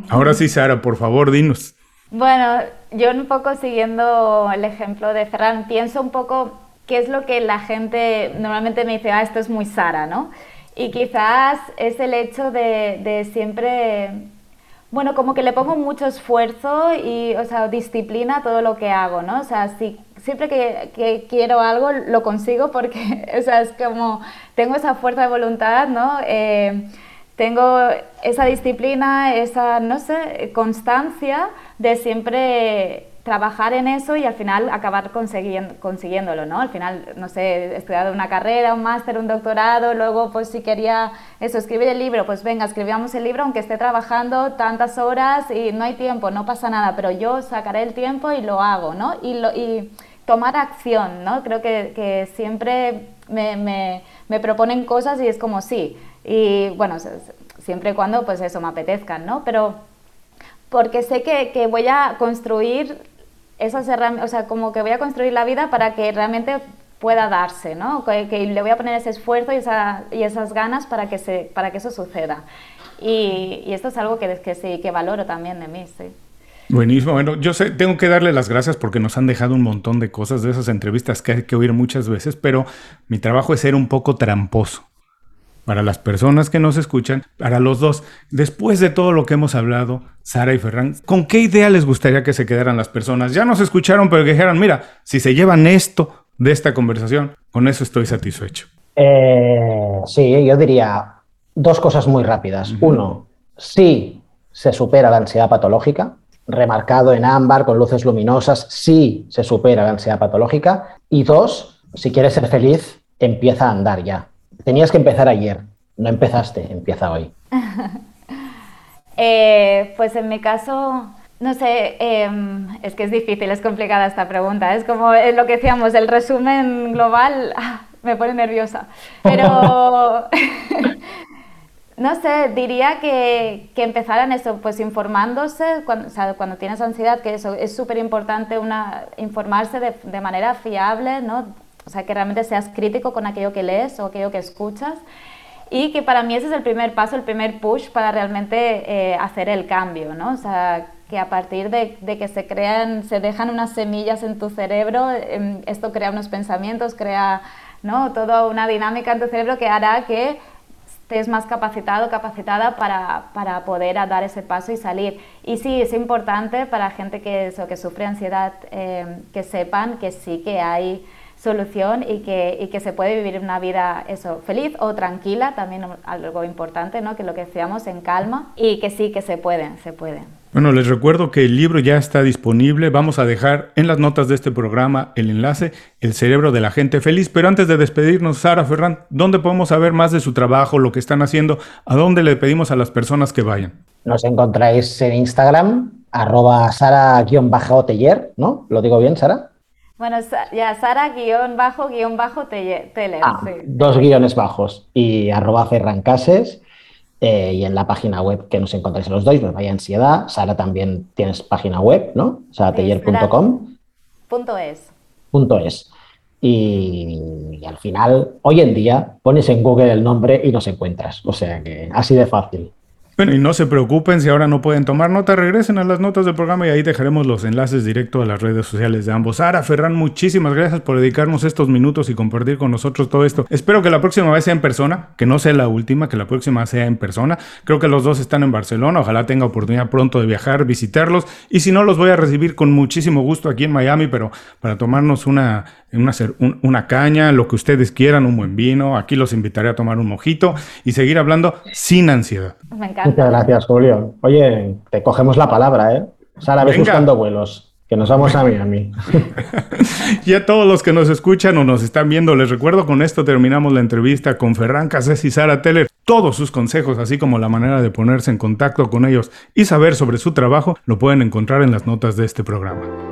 Ahora sí, Sara, por favor, dinos. Bueno, yo un poco siguiendo el ejemplo de Ferran, pienso un poco qué es lo que la gente normalmente me dice, ah, esto es muy Sara, ¿no? Y quizás es el hecho de, de siempre bueno, como que le pongo mucho esfuerzo y, o sea, disciplina todo lo que hago, ¿no? O sea, si, siempre que, quiero algo lo consigo porque, o sea, es como, tengo esa fuerza de voluntad, ¿no? Eh, tengo esa disciplina, esa, no sé, constancia de siempre trabajar en eso y al final acabar consiguiendo, consiguiéndolo, ¿no? Al final, no sé, he estudiado una carrera, un máster, un doctorado, luego pues si quería eso, escribir el libro, pues venga, escribamos el libro aunque esté trabajando tantas horas y no hay tiempo, no pasa nada, pero yo sacaré el tiempo y lo hago, ¿no? Y, lo, y tomar acción, ¿no? Creo que, que siempre me, me, me, proponen cosas y es como sí, y bueno, siempre y cuando pues eso me apetezcan, ¿no? Pero porque sé que, que voy a construir esas herramientas, o sea, como que voy a construir la vida para que realmente pueda darse, ¿no? Que, le voy a poner ese esfuerzo y, y, esas ganas para que, se, para que eso suceda. Y, esto es algo que, que sí, que valoro también de mí, sí. Buenísimo. Bueno, yo sé, tengo que darle las gracias porque nos han dejado un montón de cosas de esas entrevistas que hay que oír muchas veces, pero mi trabajo es ser un poco tramposo para las personas que nos escuchan, para los dos. Después de todo lo que hemos hablado, Sara y Ferran, ¿con qué idea les gustaría que se quedaran las personas? Ya nos escucharon, pero que dijeran, mira, si se llevan esto de esta conversación, con eso estoy satisfecho. Eh, sí, yo diría dos cosas muy rápidas. Uno, si se supera la ansiedad patológica, remarcado en ámbar con luces luminosas, si se supera la ansiedad patológica. Y dos, si quieres ser feliz, empieza a andar ya Tenías que empezar ayer, no empezaste, empieza hoy. Eh, pues en mi caso, no sé, em, es que es difícil, es complicada esta pregunta. Es como lo que decíamos, el resumen global ah, me pone nerviosa. Pero, no sé, diría que, que, empezaran eso, pues informándose, cuando, cuando tienes ansiedad, que eso es súper importante, informarse de, de manera fiable, ¿no? O sea, que realmente seas crítico con aquello que lees o aquello que escuchas. Y que para mí ese es el primer paso, el primer push para realmente eh, hacer el cambio, ¿no? O sea, que a partir de, que se crean, se dejan unas semillas en tu cerebro, em, esto crea unos pensamientos, crea, ¿no? Toda una dinámica en tu cerebro que hará que estés más capacitado, capacitada para, para, poder dar ese paso y salir. Y sí, es importante para gente que, eso, que sufre ansiedad em, que sepan que sí que hay solución y que, y que se puede vivir una vida eso, feliz o tranquila, también algo importante, ¿no? que lo que decíamos en calma y que sí que se pueden, se pueden. Bueno, les recuerdo que el libro ya está disponible. Vamos a dejar en las notas de este programa el enlace, El cerebro de la gente feliz. Pero antes de despedirnos, Sara Ferran, ¿dónde podemos saber más de su trabajo, lo que están haciendo? ¿A dónde le pedimos a las personas que vayan? Nos encontráis en Instagram, arroba Sara-Teller, ¿no? ¿Lo digo bien, Sara? Bueno, ya Sara guion bajo guion bajo tele. Ah, dos guiones bajos y arroba ferrancases eh, y en la página web que nos encontráis en los dos, nos vaya ansiedad. Sara también tienes página web, ¿no? sarataller.com. Punto es. Punto es. Y, y, al final, hoy en día, pones en Google el nombre y nos encuentras. O sea que así de fácil. Bueno, y no se preocupen si ahora no pueden tomar nota, regresen a las notas del programa y ahí dejaremos los enlaces directos a las redes sociales de ambos. Sara, Ferran, muchísimas gracias por dedicarnos estos minutos y compartir con nosotros todo esto. Espero que la próxima vez sea en persona, que no sea la última, que la próxima sea en persona. Creo que los dos están en Barcelona, ojalá tenga oportunidad pronto de viajar, visitarlos y si no, los voy a recibir con muchísimo gusto aquí en Miami, pero para tomarnos una, una, una caña, lo que ustedes quieran, un buen vino, aquí los invitaré a tomar un mojito y seguir hablando sin ansiedad. Me encanta. Muchas gracias, Julio. Oye, te cogemos la palabra, ¿eh? Sara, ves buscando vuelos. Que nos vamos a Miami. y a todos los que nos escuchan o nos están viendo, les recuerdo con esto terminamos la entrevista con Ferran Casés y Sara Teller. Todos sus consejos, así como la manera de ponerse en contacto con ellos y saber sobre su trabajo, lo pueden encontrar en las notas de este programa.